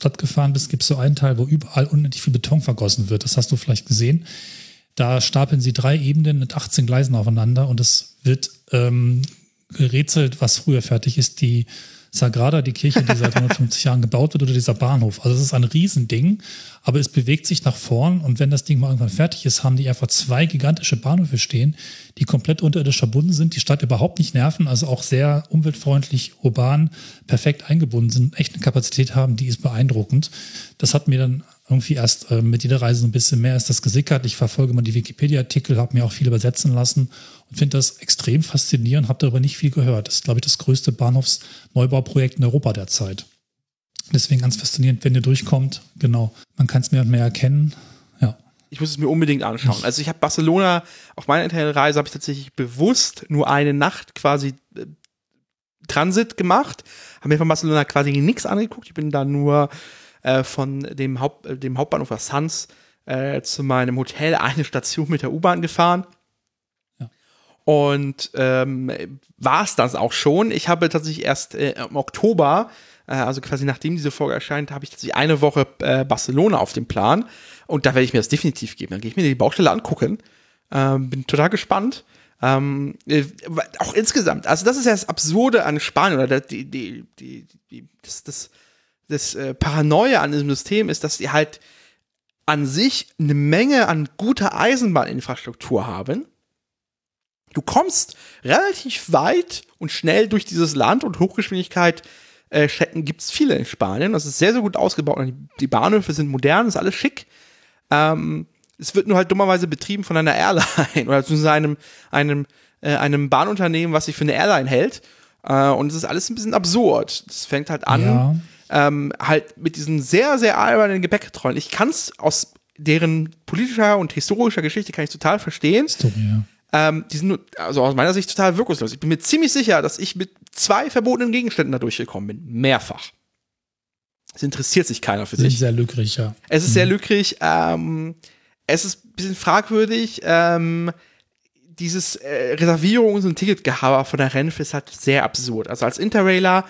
Stadt gefahren bist, gibt es so einen Teil, wo überall unendlich viel Beton vergossen wird. Das hast du vielleicht gesehen. Da stapeln sie drei Ebenen mit 18 Gleisen aufeinander und es wird ähm, gerätselt, was früher fertig ist. Die Sagrada, die Kirche, die seit 150 Jahren gebaut wird, oder dieser Bahnhof. Also es ist ein Riesending, aber es bewegt sich nach vorn und wenn das Ding mal irgendwann fertig ist, haben die einfach zwei gigantische Bahnhöfe stehen, die komplett unterirdisch verbunden sind, die Stadt überhaupt nicht nerven, also auch sehr umweltfreundlich, urban, perfekt eingebunden sind, echt eine Kapazität haben, die ist beeindruckend. Das hat mir dann irgendwie erst äh, mit jeder Reise so ein bisschen mehr ist das gesickert. Ich verfolge mal die Wikipedia-Artikel, habe mir auch viel übersetzen lassen finde das extrem faszinierend, habe darüber nicht viel gehört. Das ist, glaube ich, das größte Bahnhofsneubauprojekt in Europa derzeit. Deswegen ganz faszinierend, wenn ihr durchkommt. Genau, man kann es mehr und mehr erkennen. Ja. Ich muss es mir unbedingt anschauen. Also ich habe Barcelona auf meiner Internetreise habe ich tatsächlich bewusst nur eine Nacht quasi äh, Transit gemacht, habe mir von Barcelona quasi nichts angeguckt. Ich bin da nur äh, von dem, Haupt, äh, dem Hauptbahnhof Sans äh, zu meinem Hotel eine Station mit der U-Bahn gefahren. Und ähm, war es das auch schon. Ich habe tatsächlich erst äh, im Oktober, äh, also quasi nachdem diese Folge erscheint, habe ich tatsächlich eine Woche äh, Barcelona auf dem Plan. Und da werde ich mir das definitiv geben. Dann gehe ich mir die Baustelle angucken. Ähm, bin total gespannt. Ähm, äh, auch insgesamt, also das ist ja das Absurde an Spanien oder die, die, die, die das, das das äh, Paranoia an diesem System ist, dass sie halt an sich eine Menge an guter Eisenbahninfrastruktur haben. Du kommst relativ weit und schnell durch dieses Land und Hochgeschwindigkeit äh, Strecken gibt es viele in Spanien. Das ist sehr, sehr gut ausgebaut. Die, Bahnhöfe sind modern, ist alles schick. Ähm, es wird nur halt dummerweise betrieben von einer Airline oder zu einem, einem, äh, einem Bahnunternehmen, was sich für eine Airline hält. Äh, und es ist alles ein bisschen absurd. Es fängt halt an. Ja ähm, halt mit diesen sehr, sehr albernen Gepäckkontrollen. Ich kann es aus deren politischer und historischer Geschichte kann ich total verstehen. Story, ja. Ähm, die sind also aus meiner Sicht total wirkungslos. Ich bin mir ziemlich sicher, dass ich mit zwei verbotenen Gegenständen da durchgekommen bin. Mehrfach. Es interessiert sich keiner für sind sich. sehr lückrig, ja. Es ist mhm. sehr lückrig. Ähm, es ist ein bisschen fragwürdig. Ähm, dieses äh, Reservierungs- und Ticketgehaber von der Renfe ist halt sehr absurd. Also als Interrailer,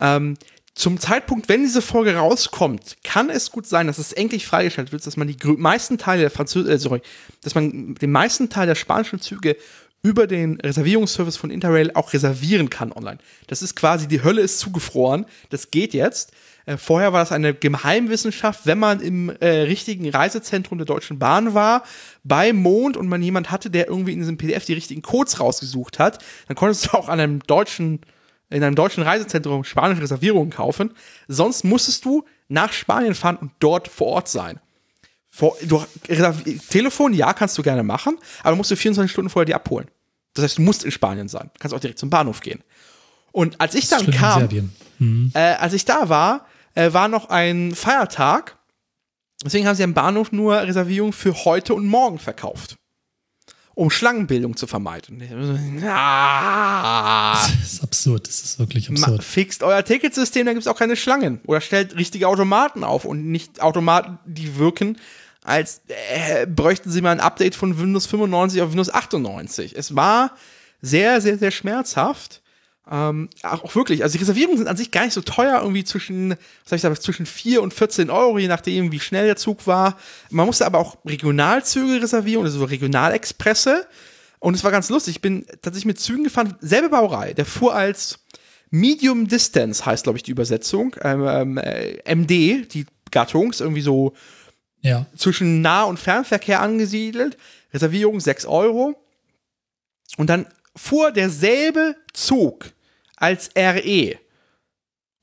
ähm, zum Zeitpunkt, wenn diese Folge rauskommt, kann es gut sein, dass es endlich freigeschaltet wird, dass man die meisten Teile der Französ äh, sorry, dass man den meisten Teil der spanischen Züge über den Reservierungsservice von Interrail auch reservieren kann online. Das ist quasi, die Hölle ist zugefroren. Das geht jetzt. Äh, vorher war das eine Geheimwissenschaft, wenn man im äh, richtigen Reisezentrum der Deutschen Bahn war, bei Mond und man jemand hatte, der irgendwie in diesem PDF die richtigen Codes rausgesucht hat, dann konntest du auch an einem deutschen in einem deutschen Reisezentrum spanische Reservierungen kaufen. Sonst musstest du nach Spanien fahren und dort vor Ort sein. Vor, du, Telefon, ja, kannst du gerne machen, aber musst du 24 Stunden vorher die abholen. Das heißt, du musst in Spanien sein. Du kannst auch direkt zum Bahnhof gehen. Und als ich dann kam, mhm. äh, als ich da war, äh, war noch ein Feiertag. Deswegen haben sie am Bahnhof nur Reservierungen für heute und morgen verkauft um Schlangenbildung zu vermeiden. Ah. Das ist absurd, das ist wirklich absurd. Fixt euer Ticketsystem, da gibt es auch keine Schlangen. Oder stellt richtige Automaten auf und nicht Automaten, die wirken, als äh, bräuchten sie mal ein Update von Windows 95 auf Windows 98. Es war sehr, sehr, sehr schmerzhaft. Ähm, auch wirklich, also die Reservierungen sind an sich gar nicht so teuer, irgendwie zwischen, was soll ich sagen, zwischen 4 und 14 Euro, je nachdem, wie schnell der Zug war. Man musste aber auch Regionalzüge reservieren, also Regionalexpresse. Und es war ganz lustig. Ich bin tatsächlich mit Zügen gefahren, selbe Baureihe. Der fuhr als Medium Distance, heißt, glaube ich, die Übersetzung. Ähm, äh, MD, die Gattung, ist irgendwie so ja. zwischen Nah- und Fernverkehr angesiedelt. Reservierung 6 Euro. Und dann fuhr derselbe Zug als RE.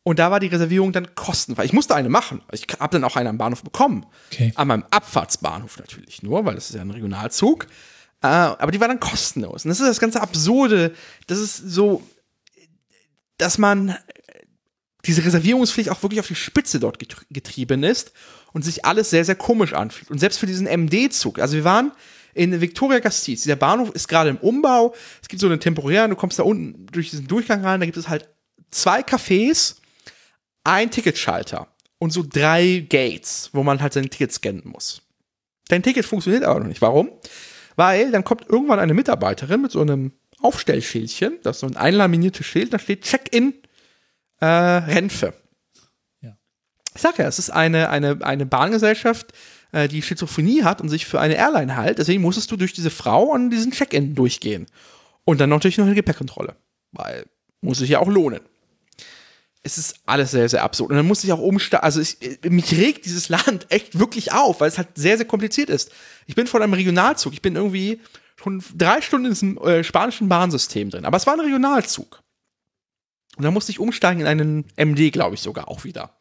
Und da war die Reservierung dann kostenfrei. Ich musste eine machen. Ich habe dann auch eine am Bahnhof bekommen. Okay. An meinem Abfahrtsbahnhof natürlich nur, weil das ist ja ein Regionalzug. Äh, aber die war dann kostenlos. Und das ist das ganze Absurde. Das ist so, dass man diese Reservierungspflicht auch wirklich auf die Spitze dort getrieben ist und sich alles sehr, sehr komisch anfühlt. Und selbst für diesen MD-Zug, also wir waren in Victoria Gasteiz, dieser Bahnhof ist gerade im Umbau, es gibt so eine temporäre, du kommst da unten durch diesen Durchgang rein, da gibt es halt zwei Cafés, ein Ticketschalter und so drei Gates, wo man halt sein Ticket scannen muss. Dein Ticket funktioniert aber noch nicht. Warum? Weil dann kommt irgendwann eine Mitarbeiterin mit so einem Aufstellschildchen, das ist so ein einlaminiertes Schild, da steht Check-in äh, Renfe. Ja. Ich sag ja, es ist eine, eine, eine Bahngesellschaft, äh, die Schizophrenie hat und sich für eine Airline hält. Deswegen musstest du durch diese Frau an diesen Check-in durchgehen. Und dann natürlich noch eine Gepäckkontrolle. Weil muss sich ja auch lohnen. Es ist alles sehr, sehr absurd. Und dann muss ich auch umsteigen. Also ich, mich regt dieses Land echt wirklich auf, weil es halt sehr, sehr kompliziert ist. Ich bin von einem Regionalzug. Ich bin irgendwie schon drei Stunden in diesem äh, spanischen Bahnsystem drin. Aber es war ein Regionalzug. Und dann musste ich umsteigen in einen MD, glaube ich sogar auch wieder.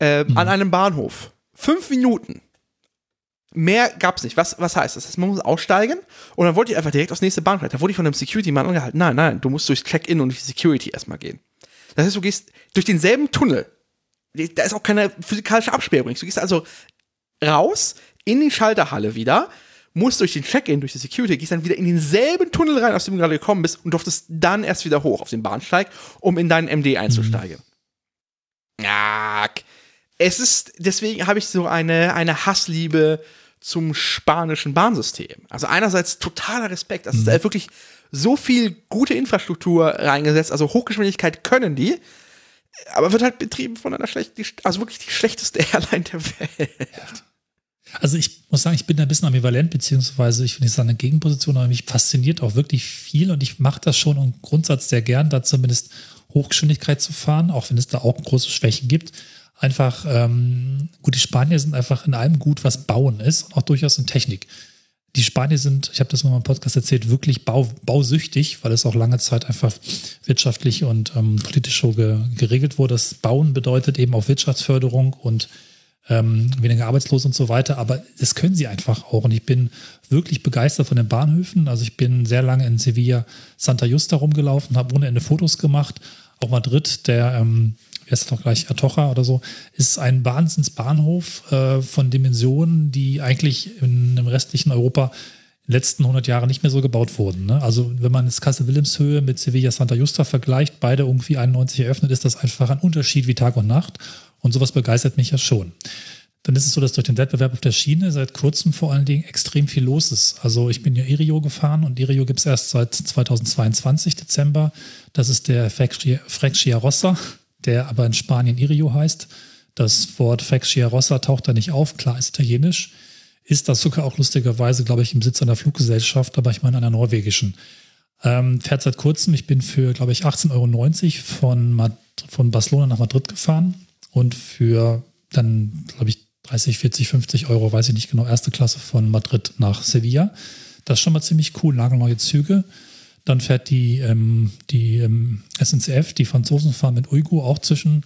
Äh, mhm. An einem Bahnhof. Fünf Minuten. Mehr gab's nicht. Was, was heißt das? das heißt, man muss aussteigen und dann wollte ich einfach direkt aufs nächste Bahnhof. Da wurde ich von einem Security-Mann angehalten. Nein, nein, du musst durchs Check-in und durch die Security erstmal gehen. Das heißt, du gehst durch denselben Tunnel. Da ist auch keine physikalische Absperrung. Du gehst also raus in die Schalterhalle wieder, musst durch den Check-in, durch die Security, gehst dann wieder in denselben Tunnel rein, aus dem du gerade gekommen bist und durftest dann erst wieder hoch auf den Bahnsteig, um in deinen MD einzusteigen. Mhm. Ja, es ist, deswegen habe ich so eine, eine Hassliebe zum spanischen Bahnsystem. Also einerseits totaler Respekt, das mhm. ist halt wirklich so viel gute Infrastruktur reingesetzt, also Hochgeschwindigkeit können die, aber wird halt betrieben von einer schlechten, also wirklich die schlechteste Airline der Welt. Also ich muss sagen, ich bin da ein bisschen ambivalent, beziehungsweise ich finde es eine Gegenposition, aber mich fasziniert auch wirklich viel und ich mache das schon im Grundsatz sehr gern, da zumindest Hochgeschwindigkeit zu fahren, auch wenn es da auch große Schwächen gibt einfach, ähm, gut, die Spanier sind einfach in allem gut, was Bauen ist und auch durchaus in Technik. Die Spanier sind, ich habe das mal im Podcast erzählt, wirklich bau, bausüchtig, weil es auch lange Zeit einfach wirtschaftlich und ähm, politisch so ge, geregelt wurde. Das Bauen bedeutet eben auch Wirtschaftsförderung und ähm, weniger arbeitslos und so weiter. Aber das können sie einfach auch. Und ich bin wirklich begeistert von den Bahnhöfen. Also ich bin sehr lange in Sevilla Santa Justa rumgelaufen, habe ohne Ende Fotos gemacht. Auch Madrid, der ähm, ist noch gleich, Atocha oder so, ist ein Wahnsinnsbahnhof äh, von Dimensionen, die eigentlich in, im restlichen Europa in den letzten 100 Jahren nicht mehr so gebaut wurden. Ne? Also wenn man jetzt Kassel Wilhelmshöhe mit Sevilla Santa Justa vergleicht, beide irgendwie 91 eröffnet, ist das einfach ein Unterschied wie Tag und Nacht. Und sowas begeistert mich ja schon. Dann ist es so, dass durch den Wettbewerb auf der Schiene seit kurzem vor allen Dingen extrem viel los ist. Also ich bin ja Irio gefahren und Irio gibt es erst seit 2022 Dezember. Das ist der Frexia Rossa der aber in Spanien Irio heißt. Das Wort Faccia Rossa taucht da nicht auf, klar ist italienisch. Ist das sogar auch lustigerweise, glaube ich, im Sitz einer Fluggesellschaft, aber ich meine einer norwegischen. Ähm, fährt seit kurzem, ich bin für, glaube ich, 18,90 Euro von, von Barcelona nach Madrid gefahren und für dann, glaube ich, 30, 40, 50 Euro, weiß ich nicht genau, erste Klasse von Madrid nach Sevilla. Das ist schon mal ziemlich cool, nagelneue Züge. Dann fährt die, ähm, die ähm, SNCF, die Franzosen fahren mit Uyghur auch zwischen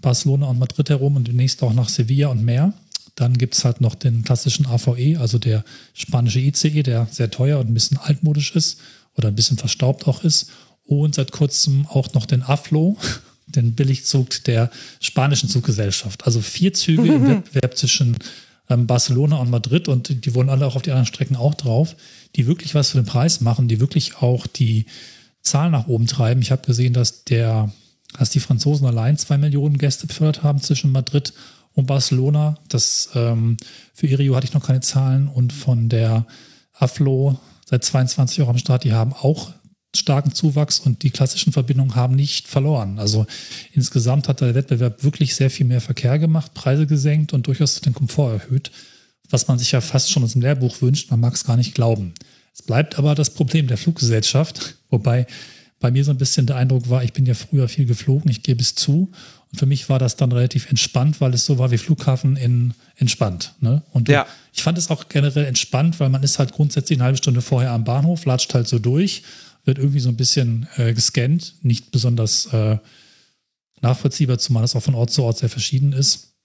Barcelona und Madrid herum und demnächst auch nach Sevilla und mehr. Dann gibt es halt noch den klassischen AVE, also der spanische ICE, der sehr teuer und ein bisschen altmodisch ist oder ein bisschen verstaubt auch ist. Und seit kurzem auch noch den AFLO, den Billigzug der spanischen Zuggesellschaft. Also vier Züge mhm. im Wettbewerb zwischen ähm, Barcelona und Madrid und die wollen alle auch auf die anderen Strecken auch drauf die wirklich was für den Preis machen, die wirklich auch die Zahlen nach oben treiben. Ich habe gesehen, dass der, dass die Franzosen allein zwei Millionen Gäste befördert haben zwischen Madrid und Barcelona. Das ähm, für Irio hatte ich noch keine Zahlen und von der Aflo seit 22 Euro am Start, die haben auch starken Zuwachs und die klassischen Verbindungen haben nicht verloren. Also insgesamt hat der Wettbewerb wirklich sehr viel mehr Verkehr gemacht, Preise gesenkt und durchaus den Komfort erhöht, was man sich ja fast schon aus dem Lehrbuch wünscht. Man mag es gar nicht glauben. Es bleibt aber das Problem der Fluggesellschaft, wobei bei mir so ein bisschen der Eindruck war, ich bin ja früher viel geflogen, ich gebe es zu. Und für mich war das dann relativ entspannt, weil es so war wie Flughafen in entspannt. Ne? Und ja. ich fand es auch generell entspannt, weil man ist halt grundsätzlich eine halbe Stunde vorher am Bahnhof, latscht halt so durch, wird irgendwie so ein bisschen äh, gescannt, nicht besonders äh, nachvollziehbar, zumal es auch von Ort zu Ort sehr verschieden ist.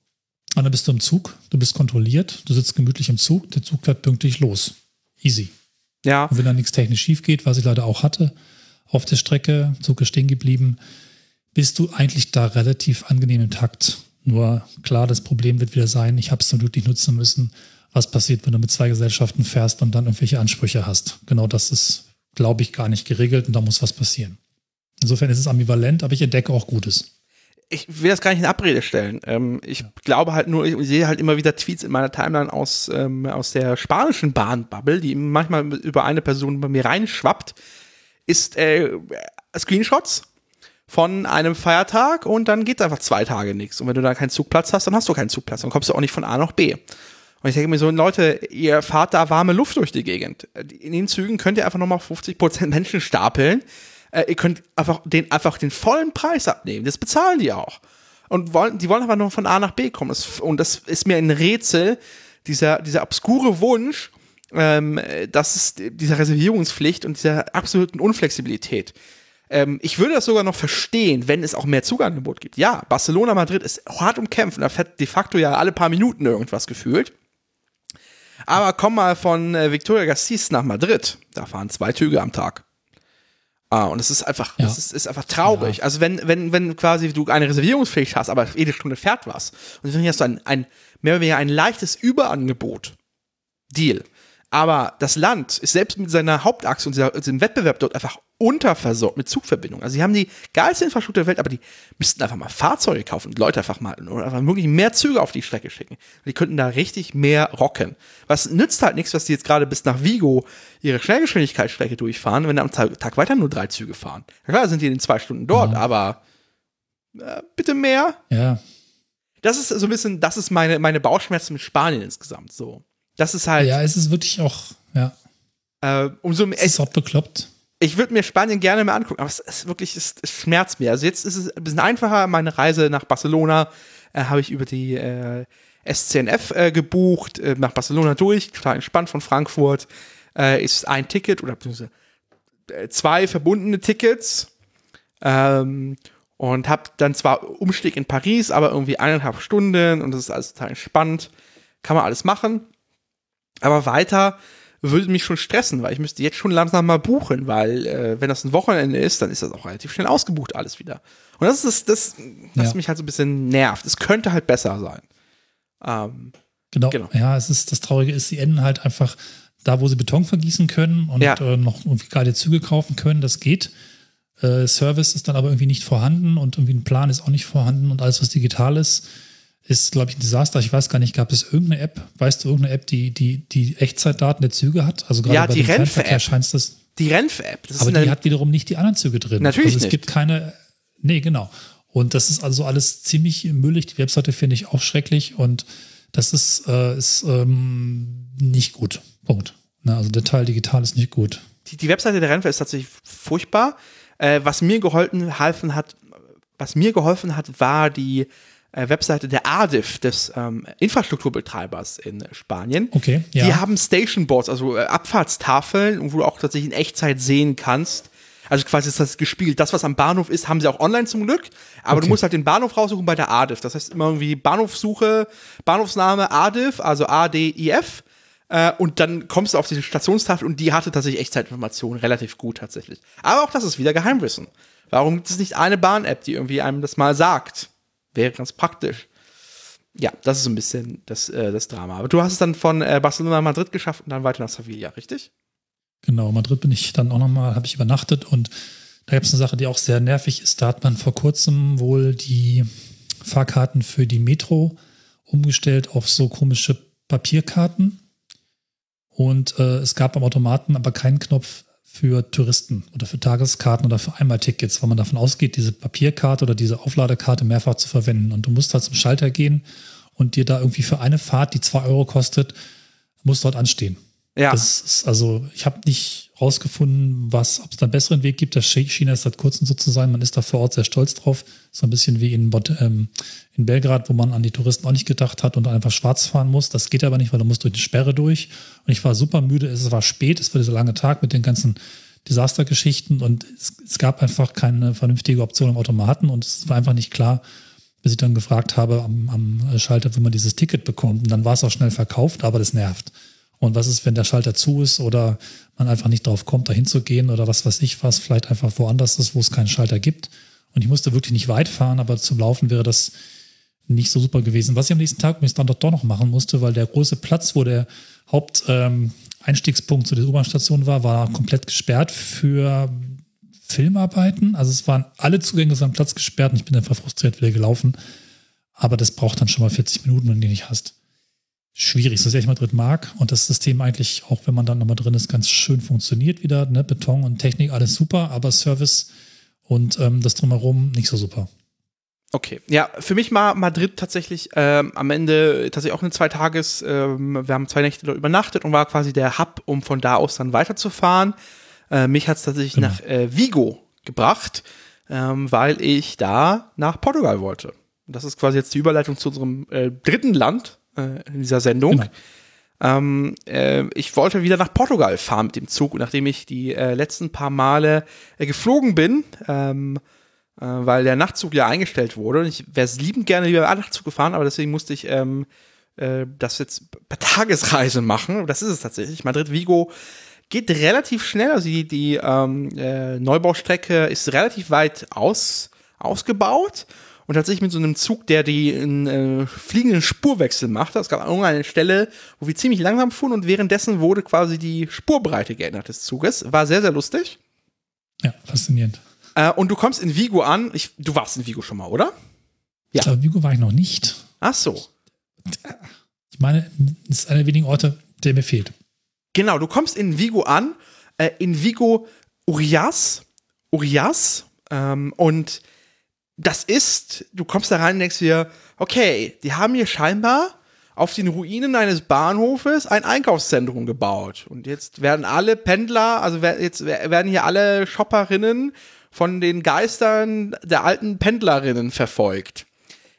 Und dann bist du im Zug, du bist kontrolliert, du sitzt gemütlich im Zug, der Zug fährt pünktlich los. Easy. Ja. Und wenn dann nichts technisch schief geht, was ich leider auch hatte, auf der Strecke, Zug ist stehen geblieben, bist du eigentlich da relativ angenehm im Takt. Nur klar, das Problem wird wieder sein, ich habe es zum Glück nicht nutzen müssen. Was passiert, wenn du mit zwei Gesellschaften fährst und dann irgendwelche Ansprüche hast? Genau das ist, glaube ich, gar nicht geregelt und da muss was passieren. Insofern ist es ambivalent, aber ich entdecke auch Gutes ich will das gar nicht in Abrede stellen. Ähm, ich glaube halt nur, ich sehe halt immer wieder Tweets in meiner Timeline aus, ähm, aus der spanischen Bahnbubble, die manchmal über eine Person bei mir reinschwappt, ist äh, Screenshots von einem Feiertag und dann geht einfach zwei Tage nichts. Und wenn du da keinen Zugplatz hast, dann hast du keinen Zugplatz. Dann kommst du auch nicht von A nach B. Und ich denke mir so, Leute, ihr fahrt da warme Luft durch die Gegend. In den Zügen könnt ihr einfach nochmal 50% Menschen stapeln äh, ihr könnt einfach den, einfach den vollen Preis abnehmen. Das bezahlen die auch. Und wollen, die wollen einfach nur von A nach B kommen. Das, und das ist mir ein Rätsel, dieser, dieser obskure Wunsch, ähm, das ist dieser Reservierungspflicht und dieser absoluten Unflexibilität. Ähm, ich würde das sogar noch verstehen, wenn es auch mehr Zugangebot gibt. Ja, Barcelona, Madrid ist hart umkämpfen, da fährt de facto ja alle paar Minuten irgendwas gefühlt. Aber komm mal von äh, Victoria Gasteiz nach Madrid, da fahren zwei Züge am Tag. Ah, und es ist einfach, ja. es ist, ist einfach traurig. Ja. Also wenn, wenn, wenn quasi du eine Reservierungspflicht hast, aber jede Stunde fährt was, und dann hast du ein, ein mehr oder weniger ein leichtes Überangebot. Deal. Aber das Land ist selbst mit seiner Hauptachse und diesem Wettbewerb dort einfach unterversorgt mit Zugverbindungen. Also sie haben die geilste Infrastruktur der Welt, aber die müssten einfach mal Fahrzeuge kaufen und Leute einfach mal oder einfach wirklich mehr Züge auf die Strecke schicken. Die könnten da richtig mehr rocken. Was nützt halt nichts, was die jetzt gerade bis nach Vigo ihre Schnellgeschwindigkeitsstrecke durchfahren, wenn am Tag weiter nur drei Züge fahren. Ja, klar sind die in zwei Stunden dort, ja. aber äh, bitte mehr. Ja. Das ist so ein bisschen, das ist meine, meine Bauchschmerzen mit Spanien insgesamt so. Das ist halt. Ja, es ist wirklich auch, ja. Äh, umso mehr. Es ist auch bekloppt. Ich würde mir Spanien gerne mal angucken, aber es ist wirklich, es, es, schmerzt mir. Also jetzt ist es ein bisschen einfacher. Meine Reise nach Barcelona äh, habe ich über die äh, SCNF äh, gebucht, äh, nach Barcelona durch, total entspannt von Frankfurt. Äh, ist ein Ticket oder beziehungsweise zwei verbundene Tickets. Ähm, und habe dann zwar Umstieg in Paris, aber irgendwie eineinhalb Stunden und das ist alles total entspannt. Kann man alles machen. Aber weiter würde mich schon stressen, weil ich müsste jetzt schon langsam mal buchen, weil äh, wenn das ein Wochenende ist, dann ist das auch relativ schnell ausgebucht alles wieder. Und das ist das, das ja. mich halt so ein bisschen nervt. Es könnte halt besser sein. Ähm, genau. genau. Ja, es ist das Traurige ist, sie enden halt einfach da, wo sie Beton vergießen können und ja. äh, noch irgendwie gerade Züge kaufen können. Das geht. Äh, Service ist dann aber irgendwie nicht vorhanden und irgendwie ein Plan ist auch nicht vorhanden und alles, was digital ist, ist, glaube ich, ein Desaster. Ich weiß gar nicht, gab es irgendeine App, weißt du, irgendeine App, die die, die Echtzeitdaten der Züge hat? Also gerade ja, bei die Fernverkehr scheint das. Die Renf-App. Aber die hat wiederum nicht die anderen Züge drin. Natürlich also es nicht. gibt keine, nee, genau. Und das ist also alles ziemlich müllig. Die Webseite finde ich auch schrecklich und das ist, äh, ist ähm, nicht gut. Punkt. Na, also der Teil digital ist nicht gut. Die, die Webseite der Renfe ist tatsächlich furchtbar. Äh, was mir geholfen hat, was mir geholfen hat, war die äh, Webseite der ADIF, des ähm, Infrastrukturbetreibers in Spanien. Okay, ja. Die haben Station Boards, also äh, Abfahrtstafeln, wo du auch tatsächlich in Echtzeit sehen kannst. Also quasi ist das gespielt. Das, was am Bahnhof ist, haben sie auch online zum Glück. Aber okay. du musst halt den Bahnhof raussuchen bei der ADIF. Das heißt immer irgendwie Bahnhofsuche, Bahnhofsname ADIF, also A-D-I-F. Äh, und dann kommst du auf diese Stationstafel und die hatte tatsächlich Echtzeitinformationen relativ gut tatsächlich. Aber auch das ist wieder Geheimwissen. Warum gibt es nicht eine Bahn-App, die irgendwie einem das mal sagt? Wäre ganz praktisch. Ja, das ist so ein bisschen das, äh, das Drama. Aber du hast es dann von äh, Barcelona nach Madrid geschafft und dann weiter nach Sevilla, richtig? Genau, Madrid bin ich dann auch nochmal, habe ich übernachtet und da gibt es eine Sache, die auch sehr nervig ist. Da hat man vor kurzem wohl die Fahrkarten für die Metro umgestellt auf so komische Papierkarten. Und äh, es gab am Automaten aber keinen Knopf für Touristen oder für Tageskarten oder für Einmaltickets, weil man davon ausgeht, diese Papierkarte oder diese Aufladekarte mehrfach zu verwenden. Und du musst halt zum Schalter gehen und dir da irgendwie für eine Fahrt, die zwei Euro kostet, muss dort anstehen. Ja. Ist, also, ich habe nicht rausgefunden, was, ob es da einen besseren Weg gibt. Das schien erst seit kurzem so zu sein. Man ist da vor Ort sehr stolz drauf. So ein bisschen wie in, ähm, in Belgrad, wo man an die Touristen auch nicht gedacht hat und einfach schwarz fahren muss. Das geht aber nicht, weil du musst durch die Sperre durch. Und ich war super müde. Es war spät. Es war dieser lange Tag mit den ganzen Desastergeschichten und es, es gab einfach keine vernünftige Option im Automaten und es war einfach nicht klar, bis ich dann gefragt habe am, am Schalter, wie man dieses Ticket bekommt. Und dann war es auch schnell verkauft, aber das nervt. Und was ist, wenn der Schalter zu ist oder man einfach nicht drauf kommt, da hinzugehen oder was weiß ich was, vielleicht einfach woanders ist, wo es keinen Schalter gibt. Und ich musste wirklich nicht weit fahren, aber zum Laufen wäre das nicht so super gewesen. Was ich am nächsten Tag übrigens dann doch, doch noch machen musste, weil der große Platz, wo der Haupteinstiegspunkt ähm, zu der U-Bahn-Station war, war komplett gesperrt für Filmarbeiten. Also es waren alle Zugänge am Platz gesperrt und ich bin einfach frustriert wieder gelaufen. Aber das braucht dann schon mal 40 Minuten, wenn du die nicht hast schwierig, so sehr ich Madrid mag und das System eigentlich, auch wenn man dann nochmal drin ist, ganz schön funktioniert wieder. Ne? Beton und Technik, alles super, aber Service und ähm, das drumherum nicht so super. Okay, ja, für mich war Madrid tatsächlich ähm, am Ende tatsächlich auch eine Zweitages, ähm, wir haben zwei Nächte dort übernachtet und war quasi der Hub, um von da aus dann weiterzufahren. Äh, mich hat es tatsächlich genau. nach äh, Vigo gebracht, ähm, weil ich da nach Portugal wollte. Das ist quasi jetzt die Überleitung zu unserem äh, dritten Land, äh, in dieser Sendung. Genau. Ähm, äh, ich wollte wieder nach Portugal fahren mit dem Zug, nachdem ich die äh, letzten paar Male äh, geflogen bin, ähm, äh, weil der Nachtzug ja eingestellt wurde. Ich wäre es liebend gerne lieber Nachtzug gefahren, aber deswegen musste ich ähm, äh, das jetzt per Tagesreise machen. Das ist es tatsächlich. Madrid-Vigo geht relativ schnell. Also die, die ähm, Neubaustrecke ist relativ weit aus, ausgebaut und tatsächlich mit so einem Zug, der die äh, fliegenden Spurwechsel macht. Es gab irgendeine Stelle, wo wir ziemlich langsam fuhren und währenddessen wurde quasi die Spurbreite geändert des Zuges. War sehr, sehr lustig. Ja, faszinierend. Äh, und du kommst in Vigo an. Ich, du warst in Vigo schon mal, oder? Ja. Ich glaube, Vigo war ich noch nicht. Ach so. Ich meine, das ist einer der wenigen Orte, der mir fehlt. Genau, du kommst in Vigo an. Äh, in Vigo Urias. Urias. Ähm, und das ist, du kommst da rein und denkst dir, okay, die haben hier scheinbar auf den Ruinen eines Bahnhofes ein Einkaufszentrum gebaut. Und jetzt werden alle Pendler, also jetzt werden hier alle Shopperinnen von den Geistern der alten Pendlerinnen verfolgt.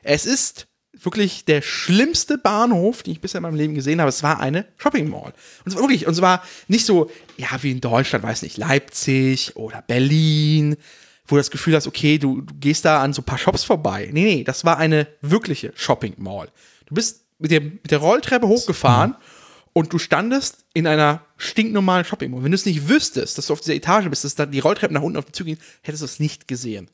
Es ist wirklich der schlimmste Bahnhof, den ich bisher in meinem Leben gesehen habe. Es war eine Shopping Mall. Und zwar wirklich, und zwar nicht so, ja, wie in Deutschland, weiß nicht, Leipzig oder Berlin, wo du das Gefühl hast, okay, du, du gehst da an so ein paar Shops vorbei. Nee, nee, das war eine wirkliche Shopping Mall. Du bist mit der, mit der Rolltreppe hochgefahren und du standest in einer stinknormalen Shopping Mall. Wenn du es nicht wüsstest, dass du auf dieser Etage bist, dass da die Rolltreppe nach unten auf die Züge gehen, hättest du es nicht gesehen.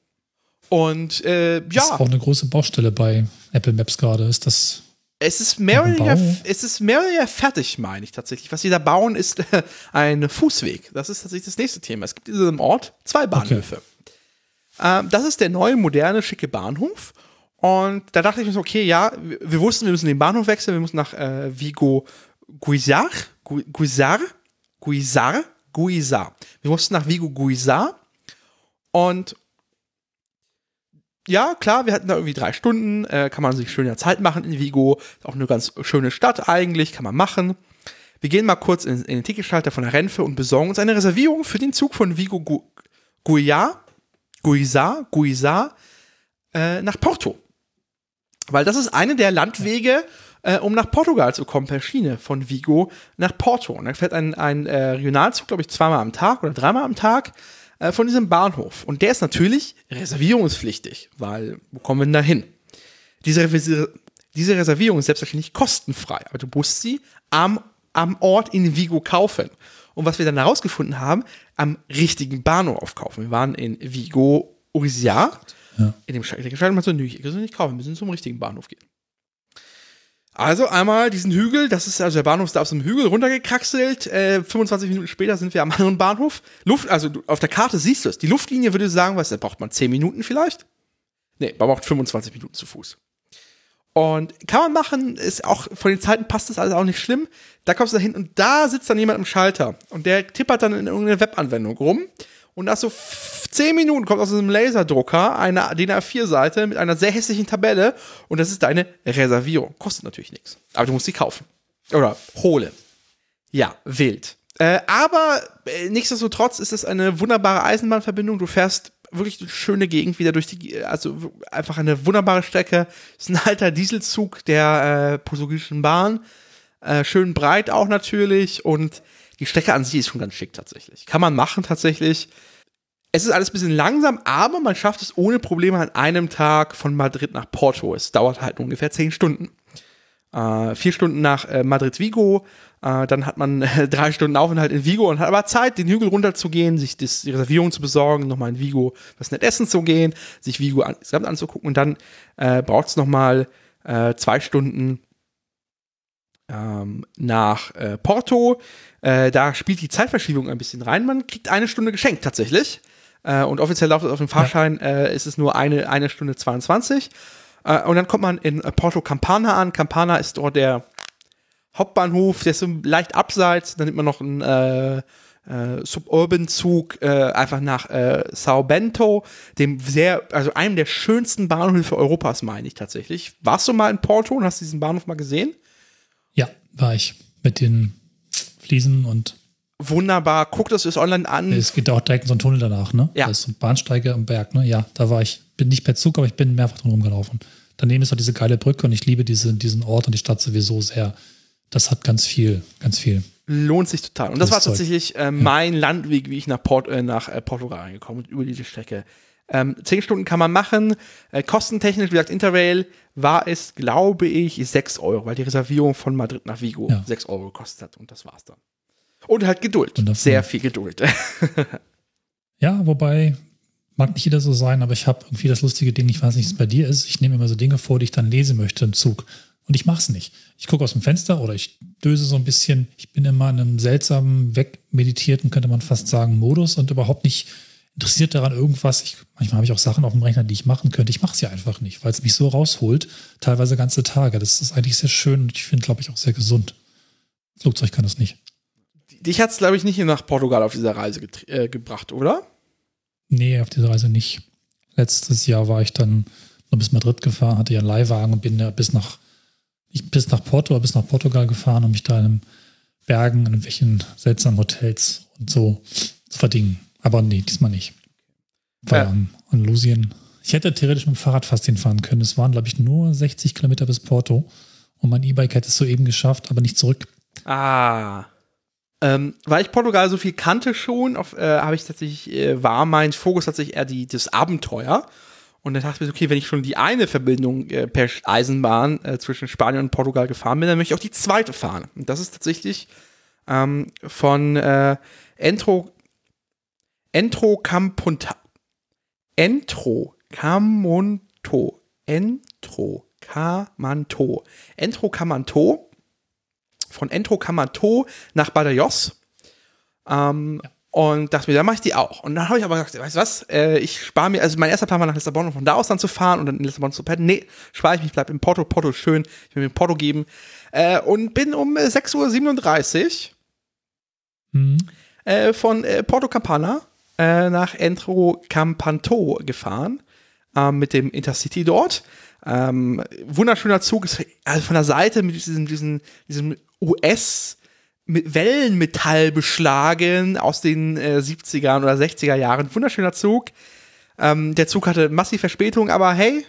Und äh, ja. Das ist auch eine große Baustelle bei Apple Maps gerade. Ist das es ist mehr oder weniger, es ist mehr oder weniger fertig, meine ich tatsächlich. Was sie da bauen, ist äh, ein Fußweg. Das ist tatsächlich das nächste Thema. Es gibt in diesem Ort zwei Bahnhöfe. Okay. Ähm, das ist der neue, moderne, schicke Bahnhof. Und da dachte ich mir so, okay, ja, wir wussten, wir müssen den Bahnhof wechseln, wir müssen nach äh, Vigo Guizar, Guizar, Guizar, Guizar. Wir mussten nach Vigo Guizar und ja, klar, wir hatten da irgendwie drei Stunden, äh, kann man sich schöner Zeit machen in Vigo, auch eine ganz schöne Stadt eigentlich, kann man machen. Wir gehen mal kurz in, in den Ticketschalter von der Renfe und besorgen uns eine Reservierung für den Zug von Vigo Gu Guiar Guisar, Guisar äh, nach Porto. Weil das ist eine der Landwege, äh, um nach Portugal zu kommen, per Schiene von Vigo nach Porto. Und da fährt ein, ein äh, Regionalzug, glaube ich, zweimal am Tag oder dreimal am Tag äh, von diesem Bahnhof. Und der ist natürlich reservierungspflichtig, weil wo kommen wir denn da hin? Diese, diese Reservierung ist selbstverständlich kostenfrei, aber du musst sie am, am Ort in Vigo kaufen. Und was wir dann herausgefunden haben, am richtigen Bahnhof aufkaufen. Wir waren in Vigo Urisia. Ja. In dem Schalter mal so, nö, ich kann nicht kaufen, wir müssen zum richtigen Bahnhof gehen. Also einmal diesen Hügel, das ist also der Bahnhof ist da auf so einem Hügel runtergekraxelt. Äh, 25 Minuten später sind wir am anderen Bahnhof. Luft, also du, auf der Karte siehst du es. Die Luftlinie würde sagen, was, da braucht man 10 Minuten vielleicht? Nee, man braucht 25 Minuten zu Fuß. Und kann man machen, ist auch von den Zeiten passt das alles auch nicht schlimm. Da kommst du da hin und da sitzt dann jemand im Schalter und der tippert dann in irgendeine Webanwendung rum. Und nach so 10 Minuten kommt aus einem Laserdrucker eine DIN A4-Seite mit einer sehr hässlichen Tabelle und das ist deine Reservierung. Kostet natürlich nichts. Aber du musst sie kaufen. Oder holen. Ja, wild. Äh, aber äh, nichtsdestotrotz ist es eine wunderbare Eisenbahnverbindung. Du fährst wirklich eine schöne Gegend wieder durch die, also einfach eine wunderbare Strecke. Ist ein alter Dieselzug der äh, portugiesischen Bahn. Äh, schön breit auch natürlich und die Strecke an sich ist schon ganz schick tatsächlich. Kann man machen tatsächlich. Es ist alles ein bisschen langsam, aber man schafft es ohne Probleme an einem Tag von Madrid nach Porto. Es dauert halt ungefähr zehn Stunden. Äh, vier Stunden nach äh, Madrid-Vigo, äh, dann hat man äh, drei Stunden Aufenthalt in Vigo und hat aber Zeit, den Hügel runterzugehen, sich das, die Reservierung zu besorgen, nochmal in Vigo was nett essen zu gehen, sich Vigo an, insgesamt anzugucken und dann äh, braucht es nochmal äh, zwei Stunden ähm, nach äh, Porto. Äh, da spielt die Zeitverschiebung ein bisschen rein. Man kriegt eine Stunde geschenkt tatsächlich. Und offiziell läuft es auf dem Fahrschein, ja. ist es nur eine, eine Stunde 22. Äh, und dann kommt man in Porto Campana an. Campana ist dort der Hauptbahnhof, der ist so leicht abseits. Dann nimmt man noch einen äh, äh, Suburban-Zug äh, einfach nach äh, Sao Bento, dem sehr, also einem der schönsten Bahnhöfe Europas, meine ich tatsächlich. Warst du mal in Porto und hast diesen Bahnhof mal gesehen? Ja, war ich. Mit den Fliesen und. Wunderbar, guck das ist online an. Es geht auch direkt in so einen Tunnel danach, ne? Ja. Da ist so ein Bahnsteige am Berg, ne? Ja, da war ich. Bin nicht per Zug, aber ich bin mehrfach drum rumgelaufen. Daneben ist auch diese geile Brücke und ich liebe diese, diesen Ort und die Stadt sowieso sehr. Das hat ganz viel, ganz viel. Lohnt sich total. Und das, das war tatsächlich äh, mein ja. Landweg, wie ich nach, Port, äh, nach äh, Portugal reingekommen bin, über diese Strecke. Ähm, zehn Stunden kann man machen. Äh, kostentechnisch, wie gesagt, Interrail war es, glaube ich, 6 Euro, weil die Reservierung von Madrid nach Vigo ja. 6 Euro gekostet hat. Und das war's dann. Und halt Geduld. Sehr viel Geduld. ja, wobei, mag nicht jeder so sein, aber ich habe irgendwie das lustige Ding, ich weiß nicht, was bei dir ist. Ich nehme immer so Dinge vor, die ich dann lesen möchte im Zug. Und ich mache es nicht. Ich gucke aus dem Fenster oder ich döse so ein bisschen. Ich bin immer in einem seltsamen, wegmeditierten, könnte man fast sagen, Modus und überhaupt nicht interessiert daran irgendwas. Ich, manchmal habe ich auch Sachen auf dem Rechner, die ich machen könnte. Ich mache es ja einfach nicht, weil es mich so rausholt, teilweise ganze Tage. Das ist eigentlich sehr schön und ich finde, glaube ich, auch sehr gesund. Flugzeug kann das nicht. Dich hat es, glaube ich, nicht nach Portugal auf dieser Reise äh, gebracht, oder? Nee, auf dieser Reise nicht. Letztes Jahr war ich dann nur bis Madrid gefahren, hatte ja einen Leihwagen und bin ja bis nach, nicht bis nach Porto, aber bis nach Portugal gefahren, um mich da in Bergen, in irgendwelchen seltsamen Hotels und so zu verdingen. Aber nee, diesmal nicht. War ja. an Andalusien. Ich hätte theoretisch mit dem Fahrrad fast hinfahren können. Es waren, glaube ich, nur 60 Kilometer bis Porto. Und mein E-Bike hätte es soeben geschafft, aber nicht zurück. Ah. Ähm, weil ich Portugal so viel kannte schon, äh, habe ich tatsächlich, äh, war mein Fokus tatsächlich eher die, das Abenteuer. Und dann dachte ich mir, okay, wenn ich schon die eine Verbindung äh, per Eisenbahn äh, zwischen Spanien und Portugal gefahren bin, dann möchte ich auch die zweite fahren. Und das ist tatsächlich ähm, von äh, Entro Entro Campunta. Entro Camonto. Entro Camanto. Entro Camanto. Von Entro Camanto nach Badajoz. Ähm, ja. Und dachte mir, dann mache ich die auch. Und dann habe ich aber gedacht, weißt du was, äh, ich spare mir, also mein erster Plan war nach Lissabon und von da aus dann zu fahren und dann in Lissabon zu pennen. Nee, spare ich mich, bleib in Porto. Porto schön, ich will mir Porto geben. Äh, und bin um 6.37 Uhr mhm. äh, von äh, Porto Campana äh, nach Entro Campanto gefahren äh, mit dem Intercity dort. Ähm, wunderschöner Zug, ist also von der Seite mit diesem, diesem, diesem US- mit Wellenmetall beschlagen aus den äh, 70er oder 60er Jahren. Wunderschöner Zug. Ähm, der Zug hatte massiv Verspätung, aber hey,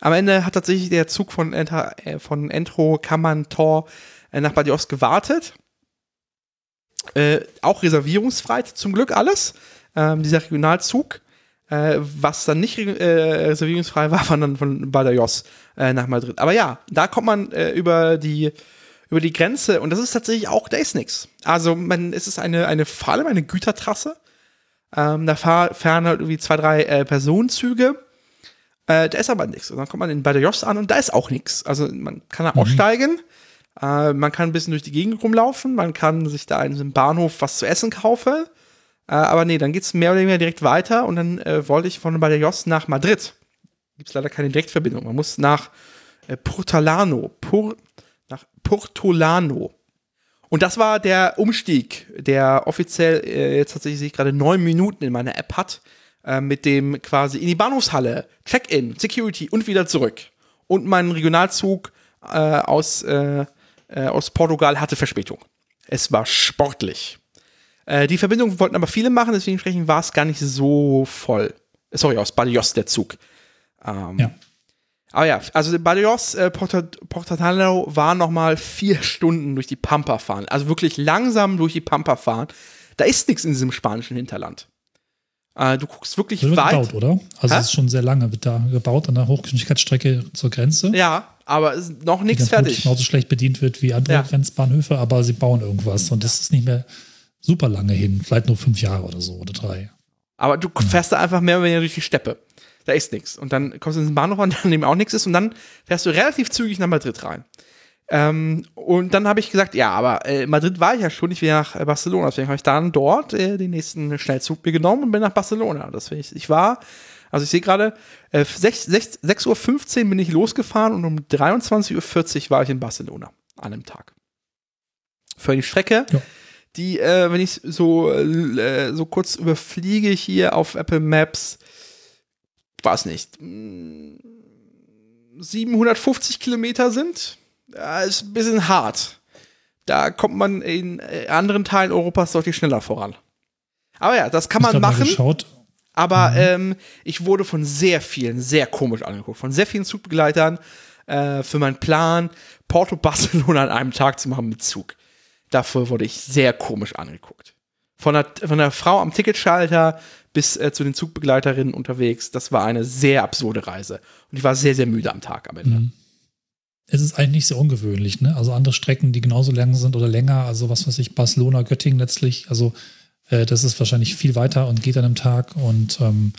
am Ende hat tatsächlich der Zug von, Enter, äh, von Entro Camantor äh, nach Badios gewartet. Äh, auch reservierungsfrei, zum Glück alles ähm, dieser Regionalzug. Äh, was dann nicht äh, reservierungsfrei war, war dann von Badajoz äh, nach Madrid. Aber ja, da kommt man äh, über die über die Grenze und das ist tatsächlich auch, da ist nichts. Also man, es ist eine, eine vor allem eine Gütertrasse. Ähm, da fahr, fahren halt irgendwie zwei, drei äh, Personenzüge. Äh, da ist aber nichts. Und dann kommt man in Badajoz an und da ist auch nichts. Also man kann da mhm. aussteigen, man kann ein bisschen durch die Gegend rumlaufen, man kann sich da in einem Bahnhof was zu essen kaufen. Äh, aber nee, dann geht es mehr oder weniger direkt weiter und dann äh, wollte ich von Badajoz nach Madrid. Gibt es leider keine Direktverbindung. Man muss nach äh, Portalano, Pur, nach Portolano. Und das war der Umstieg, der offiziell äh, jetzt tatsächlich gerade neun Minuten in meiner App hat, äh, mit dem quasi in die Bahnhofshalle, Check-in, Security und wieder zurück. Und mein Regionalzug äh, aus, äh, äh, aus Portugal hatte Verspätung. Es war sportlich. Äh, die Verbindung wollten aber viele machen, deswegen war es gar nicht so voll. Sorry, aus Badajoz der Zug. Ähm, ja. Aber ja, also Badajoz, äh, Portatalo war nochmal vier Stunden durch die Pampa fahren. Also wirklich langsam durch die Pampa fahren. Da ist nichts in diesem spanischen Hinterland. Äh, du guckst wirklich das wird weit. gebaut, oder? Also es ist schon sehr lange wird da gebaut an der Hochgeschwindigkeitsstrecke zur Grenze. Ja, aber es ist noch nichts fertig. Die genauso schlecht bedient wird wie andere ja. Grenzbahnhöfe, aber sie bauen irgendwas und das ist nicht mehr super lange hin, vielleicht nur fünf Jahre oder so oder drei. Aber du fährst da einfach mehr oder weniger durch die Steppe. Da ist nichts. Und dann kommst du in den Bahnhof an, an dem auch nichts ist und dann fährst du relativ zügig nach Madrid rein. Ähm, und dann habe ich gesagt, ja, aber äh, Madrid war ich ja schon, ich will nach äh, Barcelona. Deswegen habe ich dann dort äh, den nächsten Schnellzug mir genommen und bin nach Barcelona. Das ich, ich war, also ich sehe gerade, äh, 6.15 Uhr bin ich losgefahren und um 23.40 Uhr war ich in Barcelona an einem Tag. Für die Strecke. Ja die, äh, wenn ich so, äh, so kurz überfliege hier auf Apple Maps, weiß nicht, 750 Kilometer sind. Ja, ist ein bisschen hart. Da kommt man in äh, anderen Teilen Europas deutlich schneller voran. Aber ja, das kann man machen. Aber mhm. ähm, ich wurde von sehr vielen sehr komisch angeguckt. Von sehr vielen Zugbegleitern äh, für meinen Plan, Porto Barcelona an einem Tag zu machen mit Zug. Dafür wurde ich sehr komisch angeguckt. Von der, von der Frau am Ticketschalter bis äh, zu den Zugbegleiterinnen unterwegs. Das war eine sehr absurde Reise. Und ich war sehr, sehr müde am Tag am Ende. Mhm. Es ist eigentlich nicht so ungewöhnlich, ne? Also andere Strecken, die genauso lang sind oder länger, also was weiß ich, Barcelona, Göttingen letztlich, also äh, das ist wahrscheinlich viel weiter und geht an einem Tag. Und ähm,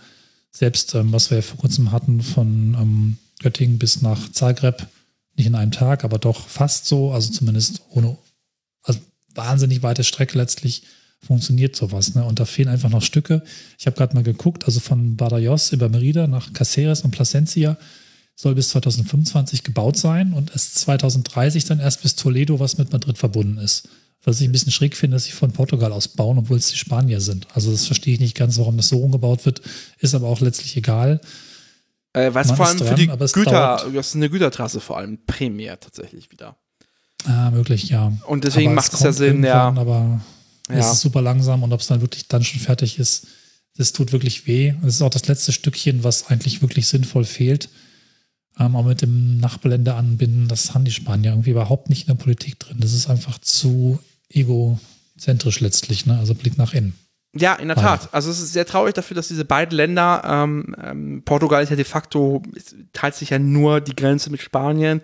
selbst, ähm, was wir ja vor kurzem hatten, von ähm, Göttingen bis nach Zagreb, nicht in einem Tag, aber doch fast so, also zumindest ohne, also wahnsinnig weite Strecke letztlich funktioniert sowas. Ne? Und da fehlen einfach noch Stücke. Ich habe gerade mal geguckt, also von Badajoz über Merida nach Caceres und Plasencia soll bis 2025 gebaut sein und es 2030 dann erst bis Toledo, was mit Madrid verbunden ist. Was ich ein bisschen schräg finde, dass sie von Portugal aus bauen, obwohl es die Spanier sind. Also das verstehe ich nicht ganz, warum das so umgebaut wird, ist aber auch letztlich egal. Äh, weil es vor allem dran, für die Güter, das ist eine Gütertrasse vor allem primär tatsächlich wieder. Ah, möglich, ja. Und deswegen aber macht es ja Sinn, ja. Aber ja. es ist super langsam und ob es dann wirklich dann schon fertig ist, das tut wirklich weh. Es ist auch das letzte Stückchen, was eigentlich wirklich sinnvoll fehlt. Ähm, aber mit dem Nachbarländer anbinden, das haben die Spanier irgendwie überhaupt nicht in der Politik drin. Das ist einfach zu egozentrisch letztlich, ne? Also Blick nach innen. Ja, in der Tat. Also es ist sehr traurig dafür, dass diese beiden Länder, ähm, ähm, Portugal ist ja de facto, teilt sich ja nur die Grenze mit Spanien.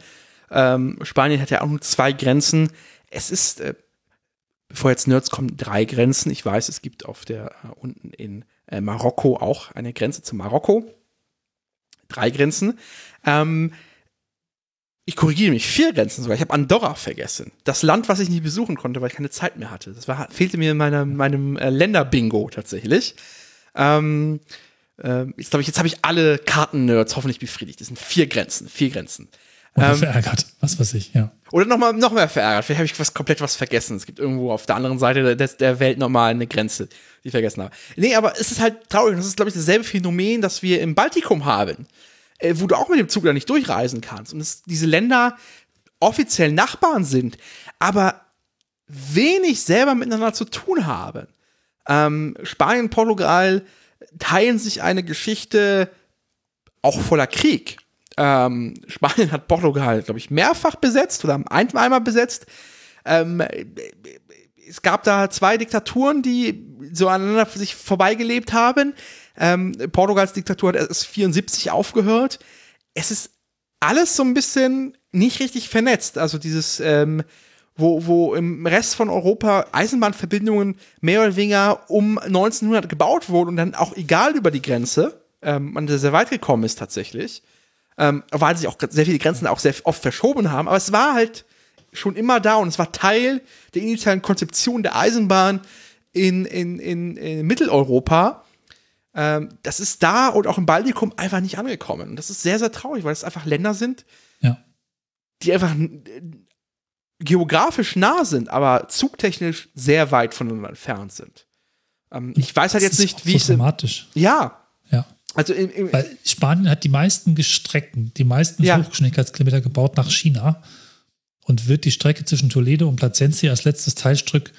Ähm, Spanien hat ja auch nur zwei Grenzen. Es ist, äh, bevor jetzt Nerds kommen, drei Grenzen. Ich weiß, es gibt auf der äh, unten in äh, Marokko auch eine Grenze zu Marokko. Drei Grenzen. Ähm, ich korrigiere mich, vier Grenzen sogar. Ich habe Andorra vergessen. Das Land, was ich nicht besuchen konnte, weil ich keine Zeit mehr hatte. Das war, fehlte mir in meiner, meinem äh, Länderbingo tatsächlich. Ähm, äh, jetzt glaube ich, jetzt habe ich alle Karten-Nerds hoffentlich befriedigt. Das sind vier Grenzen, vier Grenzen. Oder ähm, verärgert, was weiß ich, ja. Oder noch mal, noch mehr verärgert. Vielleicht habe ich was, komplett was vergessen. Es gibt irgendwo auf der anderen Seite der, der Welt nochmal eine Grenze, die ich vergessen habe. Nee, aber es ist halt traurig. Das ist, glaube ich, dasselbe Phänomen, das wir im Baltikum haben äh, wo du auch mit dem Zug da nicht durchreisen kannst. Und es, diese Länder offiziell Nachbarn sind, aber wenig selber miteinander zu tun haben. Ähm, Spanien und Portugal teilen sich eine Geschichte auch voller Krieg. Ähm, Spanien hat Portugal, glaube ich, mehrfach besetzt oder einmal besetzt. Ähm, es gab da zwei Diktaturen, die so aneinander sich vorbeigelebt haben. Ähm, Portugals Diktatur hat erst 74 aufgehört. Es ist alles so ein bisschen nicht richtig vernetzt. Also dieses, ähm, wo, wo im Rest von Europa Eisenbahnverbindungen mehr oder weniger um 1900 gebaut wurden und dann auch egal über die Grenze, ähm, man sehr weit gekommen ist tatsächlich, ähm, weil sich auch sehr viele Grenzen auch sehr oft verschoben haben. Aber es war halt schon immer da und es war Teil der initialen Konzeption der Eisenbahn in, in, in, in Mitteleuropa ähm, das ist da und auch im Baltikum einfach nicht angekommen. Und das ist sehr, sehr traurig, weil es einfach Länder sind, ja. die einfach geografisch nah sind, aber zugtechnisch sehr weit voneinander entfernt sind. Ähm, ich weiß halt jetzt nicht, wie so dramatisch. Ja. Ja. Also in, in, Weil Spanien hat die meisten Strecken, die meisten ja. Hochgeschwindigkeitskilometer gebaut nach China und wird die Strecke zwischen Toledo und Placencia als letztes Teilstück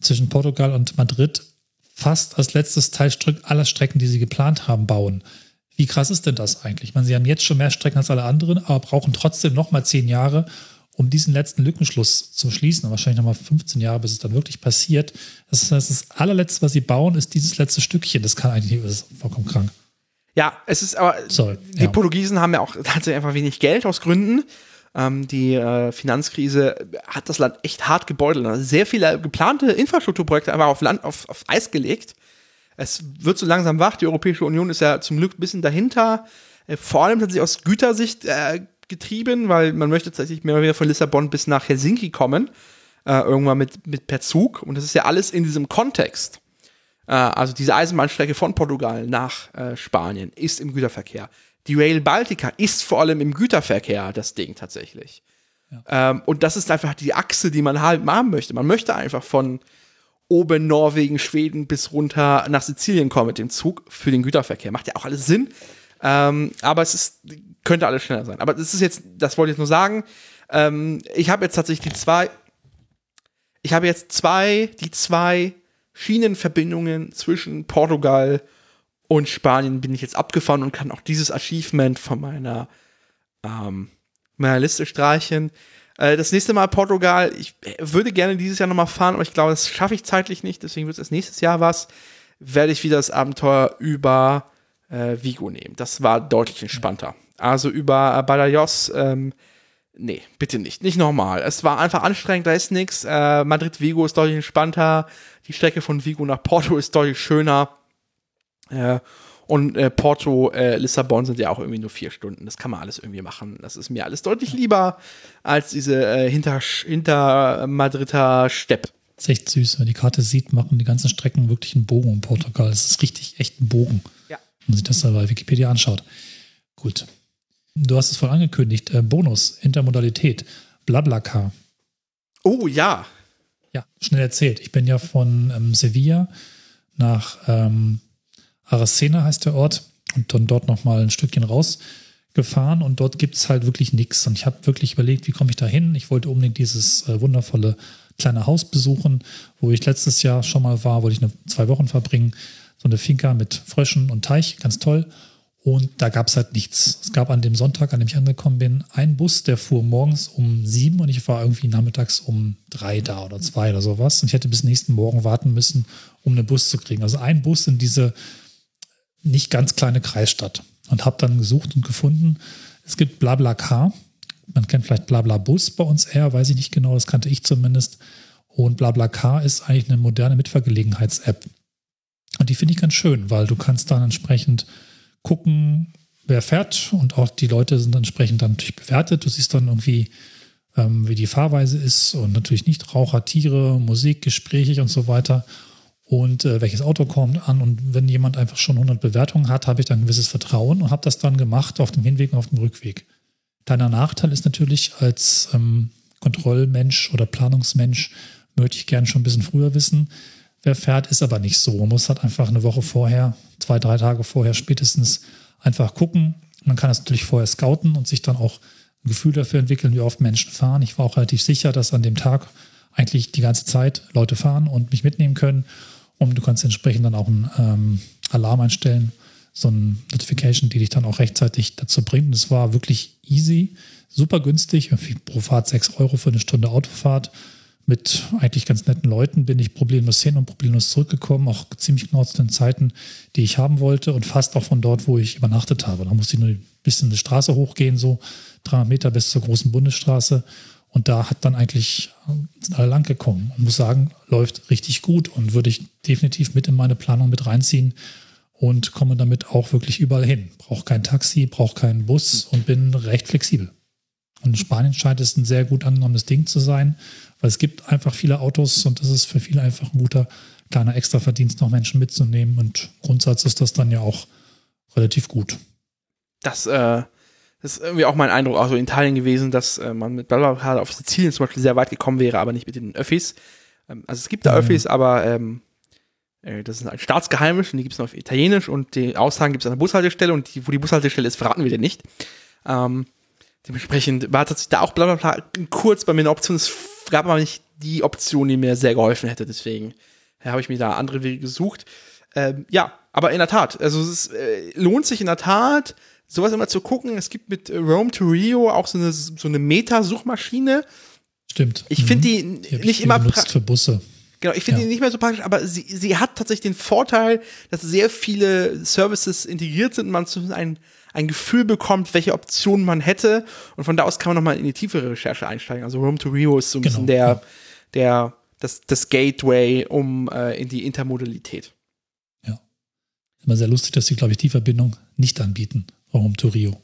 zwischen Portugal und Madrid fast als letztes Teilstück aller Strecken, die sie geplant haben, bauen. Wie krass ist denn das eigentlich? Ich meine, sie haben jetzt schon mehr Strecken als alle anderen, aber brauchen trotzdem noch mal zehn Jahre, um diesen letzten Lückenschluss zu schließen. Und wahrscheinlich nochmal 15 Jahre, bis es dann wirklich passiert. Das heißt, das allerletzte, was sie bauen, ist dieses letzte Stückchen. Das kann eigentlich das ist vollkommen krank. Ja, es ist aber, Sorry, die ja. Portugiesen haben ja auch tatsächlich einfach wenig Geld aus Gründen. Ähm, die äh, Finanzkrise hat das Land echt hart gebeutelt. Also sehr viele geplante Infrastrukturprojekte einfach auf Land, auf, auf Eis gelegt. Es wird so langsam wach. Die Europäische Union ist ja zum Glück ein bisschen dahinter. Äh, vor allem tatsächlich aus Gütersicht äh, getrieben, weil man möchte tatsächlich mehr oder weniger von Lissabon bis nach Helsinki kommen, äh, irgendwann mit, mit per Zug. Und das ist ja alles in diesem Kontext. Äh, also diese Eisenbahnstrecke von Portugal nach äh, Spanien ist im Güterverkehr. Die Rail Baltica ist vor allem im Güterverkehr das Ding tatsächlich. Ja. Ähm, und das ist einfach die Achse, die man halt haben möchte. Man möchte einfach von oben Norwegen, Schweden bis runter nach Sizilien kommen mit dem Zug für den Güterverkehr. Macht ja auch alles Sinn. Ähm, aber es ist, könnte alles schneller sein. Aber das ist jetzt, das wollte ich jetzt nur sagen. Ähm, ich habe jetzt tatsächlich die zwei, ich habe jetzt zwei, die zwei Schienenverbindungen zwischen Portugal und Spanien bin ich jetzt abgefahren und kann auch dieses Achievement von meiner, ähm, meiner Liste streichen. Äh, das nächste Mal Portugal, ich würde gerne dieses Jahr nochmal fahren, aber ich glaube, das schaffe ich zeitlich nicht, deswegen wird es nächstes Jahr was. Werde ich wieder das Abenteuer über äh, Vigo nehmen. Das war deutlich entspannter. Also über äh, Badajoz, ähm, nee, bitte nicht. Nicht nochmal. Es war einfach anstrengend, da ist nichts. Äh, Madrid-Vigo ist deutlich entspannter. Die Strecke von Vigo nach Porto ist deutlich schöner. Äh, und äh, Porto, äh, Lissabon sind ja auch irgendwie nur vier Stunden. Das kann man alles irgendwie machen. Das ist mir alles deutlich lieber als diese äh, hinter, hinter Madrider Steppe. Das ist echt süß. Wenn man die Karte sieht, machen die ganzen Strecken wirklich einen Bogen in Portugal. Das ist richtig echt ein Bogen. Ja. Wenn man sich das da bei Wikipedia anschaut. Gut. Du hast es voll angekündigt. Äh, Bonus, Intermodalität, Blablacar. Oh ja. Ja, schnell erzählt. Ich bin ja von ähm, Sevilla nach ähm, Aracena heißt der Ort und dann dort nochmal ein Stückchen rausgefahren und dort gibt es halt wirklich nichts. Und ich habe wirklich überlegt, wie komme ich da hin? Ich wollte unbedingt dieses äh, wundervolle kleine Haus besuchen, wo ich letztes Jahr schon mal war, wollte ich eine, zwei Wochen verbringen. So eine Finca mit Fröschen und Teich, ganz toll. Und da gab es halt nichts. Es gab an dem Sonntag, an dem ich angekommen bin, einen Bus, der fuhr morgens um sieben und ich war irgendwie nachmittags um drei da oder zwei oder sowas. Und ich hätte bis nächsten Morgen warten müssen, um einen Bus zu kriegen. Also ein Bus in diese nicht ganz kleine Kreisstadt und habe dann gesucht und gefunden, es gibt BlaBlaCar. Man kennt vielleicht BlaBlaBus bei uns eher, weiß ich nicht genau, das kannte ich zumindest. Und BlaBlaCar ist eigentlich eine moderne Mitfahrgelegenheits-App. Und die finde ich ganz schön, weil du kannst dann entsprechend gucken, wer fährt und auch die Leute sind entsprechend dann natürlich bewertet. Du siehst dann irgendwie, ähm, wie die Fahrweise ist und natürlich nicht Raucher, Tiere, Musik, gesprächig und so weiter und äh, welches Auto kommt an. Und wenn jemand einfach schon 100 Bewertungen hat, habe ich dann ein gewisses Vertrauen und habe das dann gemacht auf dem Hinweg und auf dem Rückweg. Deiner Nachteil ist natürlich als ähm, Kontrollmensch oder Planungsmensch möchte ich gerne schon ein bisschen früher wissen, fährt, ist aber nicht so. Man muss halt einfach eine Woche vorher, zwei, drei Tage vorher spätestens einfach gucken. Man kann das natürlich vorher scouten und sich dann auch ein Gefühl dafür entwickeln, wie oft Menschen fahren. Ich war auch relativ sicher, dass an dem Tag eigentlich die ganze Zeit Leute fahren und mich mitnehmen können. Und du kannst entsprechend dann auch einen ähm, Alarm einstellen, so eine Notification, die dich dann auch rechtzeitig dazu bringt. Und es war wirklich easy, super günstig, irgendwie pro Fahrt 6 Euro für eine Stunde Autofahrt. Mit eigentlich ganz netten Leuten bin ich problemlos hin und problemlos zurückgekommen, auch ziemlich genau zu den Zeiten, die ich haben wollte und fast auch von dort, wo ich übernachtet habe. Da musste ich nur ein bisschen die Straße hochgehen, so 300 Meter bis zur großen Bundesstraße und da hat dann eigentlich, sind alle lang gekommen und muss sagen, läuft richtig gut und würde ich definitiv mit in meine Planung mit reinziehen und komme damit auch wirklich überall hin. Brauche kein Taxi, brauche keinen Bus und bin recht flexibel. Und in Spanien scheint es ein sehr gut angenommenes Ding zu sein, weil es gibt einfach viele Autos und das ist für viele einfach ein guter kleiner Extraverdienst, noch Menschen mitzunehmen. Und Grundsatz ist das dann ja auch relativ gut. Das äh, Das ist irgendwie auch mein Eindruck, auch so in Italien gewesen, dass äh, man mit BlaBlaCar auf Sizilien zum Beispiel sehr weit gekommen wäre, aber nicht mit den Öffis. Ähm, also es gibt da Mhm. Öffis, aber ähm, äh, das ist ein Staatsgeheimnis und die gibt es nur auf Italienisch und die Aussagen gibt es an der Bushaltestelle und die, wo die Bushaltestelle ist, verraten wir dir nicht. Ähm, dementsprechend war tatsächlich da auch BlaBlaCar kurz bei mir eine Option. Es gab aber nicht die Option, die mir sehr geholfen hätte. Deswegen äh, habe ich mir da andere Wege gesucht. Ähm, ja, aber in der Tat, also es ist, äh, lohnt sich in der Tat, sowas immer zu gucken. Es gibt mit äh, Rome to Rio auch so eine, so eine Meta-Suchmaschine. Stimmt. Ich finde Mhm. die Die nicht immer benutzt für Busse. Genau, ich finde Ja. die nicht mehr so praktisch, aber sie, sie hat tatsächlich den Vorteil, dass sehr viele Services integriert sind und man so ein, ein Gefühl bekommt, welche Optionen man hätte. Und von da aus kann man nochmal in die tiefere Recherche einsteigen. Also Rome to Rio ist so ein Genau, bisschen der, ja. der, das, das Gateway um äh, in die Intermodalität. Immer sehr lustig, dass sie, glaube ich, die Verbindung nicht anbieten. Warum to Rio?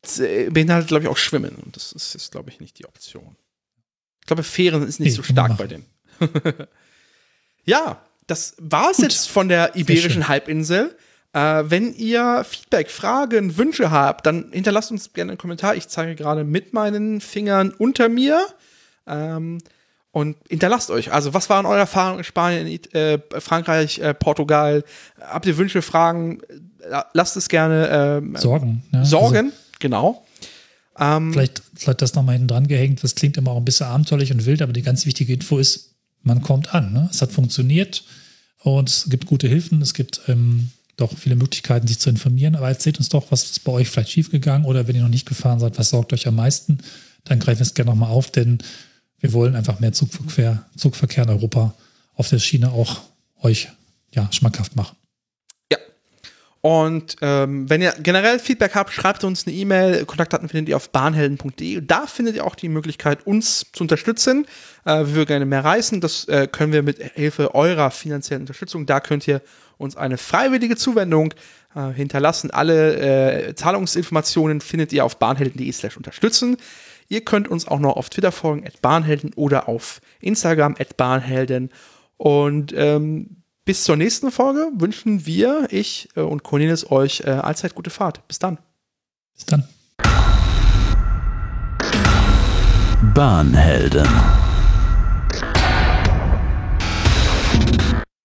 Das äh, beinhaltet, glaube ich, auch Schwimmen. Und das ist, ist glaube ich, nicht die Option. Ich glaube, Fähren ist nicht Nee, so stark bei denen. ja, das war es jetzt von der Iberischen. Halbinsel. Äh, wenn ihr Feedback, Fragen, Wünsche habt, dann hinterlasst uns gerne einen Kommentar. Ich zeige gerade mit meinen Fingern unter mir. Ähm, und hinterlasst euch. Also, was waren eure Erfahrungen in Spanien, äh, Frankreich, äh, Portugal? Habt ihr Wünsche, Fragen? Äh, Lasst es gerne ähm, Sorgen. Ja? Sorgen, genau. Ähm, Also vielleicht, vielleicht das nochmal hinten dran gehängt. Das klingt immer auch ein bisschen abenteuerlich und wild, aber die ganz wichtige Info ist, man kommt an. Ne? Es hat funktioniert und es gibt gute Hilfen. Es gibt ähm, doch viele Möglichkeiten, sich zu informieren. Aber erzählt uns doch, was ist bei euch vielleicht schiefgegangen oder wenn ihr noch nicht gefahren seid, was sorgt euch am meisten? Dann greifen wir es gerne nochmal auf, denn wir wollen einfach mehr Zugverkehr, Zugverkehr in Europa auf der Schiene auch euch ja, schmackhaft machen. Und ähm, wenn ihr generell Feedback habt, schreibt uns eine E-Mail. Kontaktdaten findet ihr auf bahnhelden.de. Da findet ihr auch die Möglichkeit, uns zu unterstützen. Äh, wir würden gerne mehr reisen. Das äh, können wir mit Hilfe eurer finanziellen Unterstützung. Da könnt ihr uns eine freiwillige Zuwendung äh, hinterlassen. Alle äh, Zahlungsinformationen findet ihr auf bahnhelden.de slash unterstützen. Ihr könnt uns auch noch auf Twitter folgen, at bahnhelden oder auf Instagram, at bahnhelden. Und ähm, bis zur nächsten Folge wünschen wir, ich äh, und Cornelis, euch äh, allzeit gute Fahrt. Bis dann. Bis dann. Bahnhelden.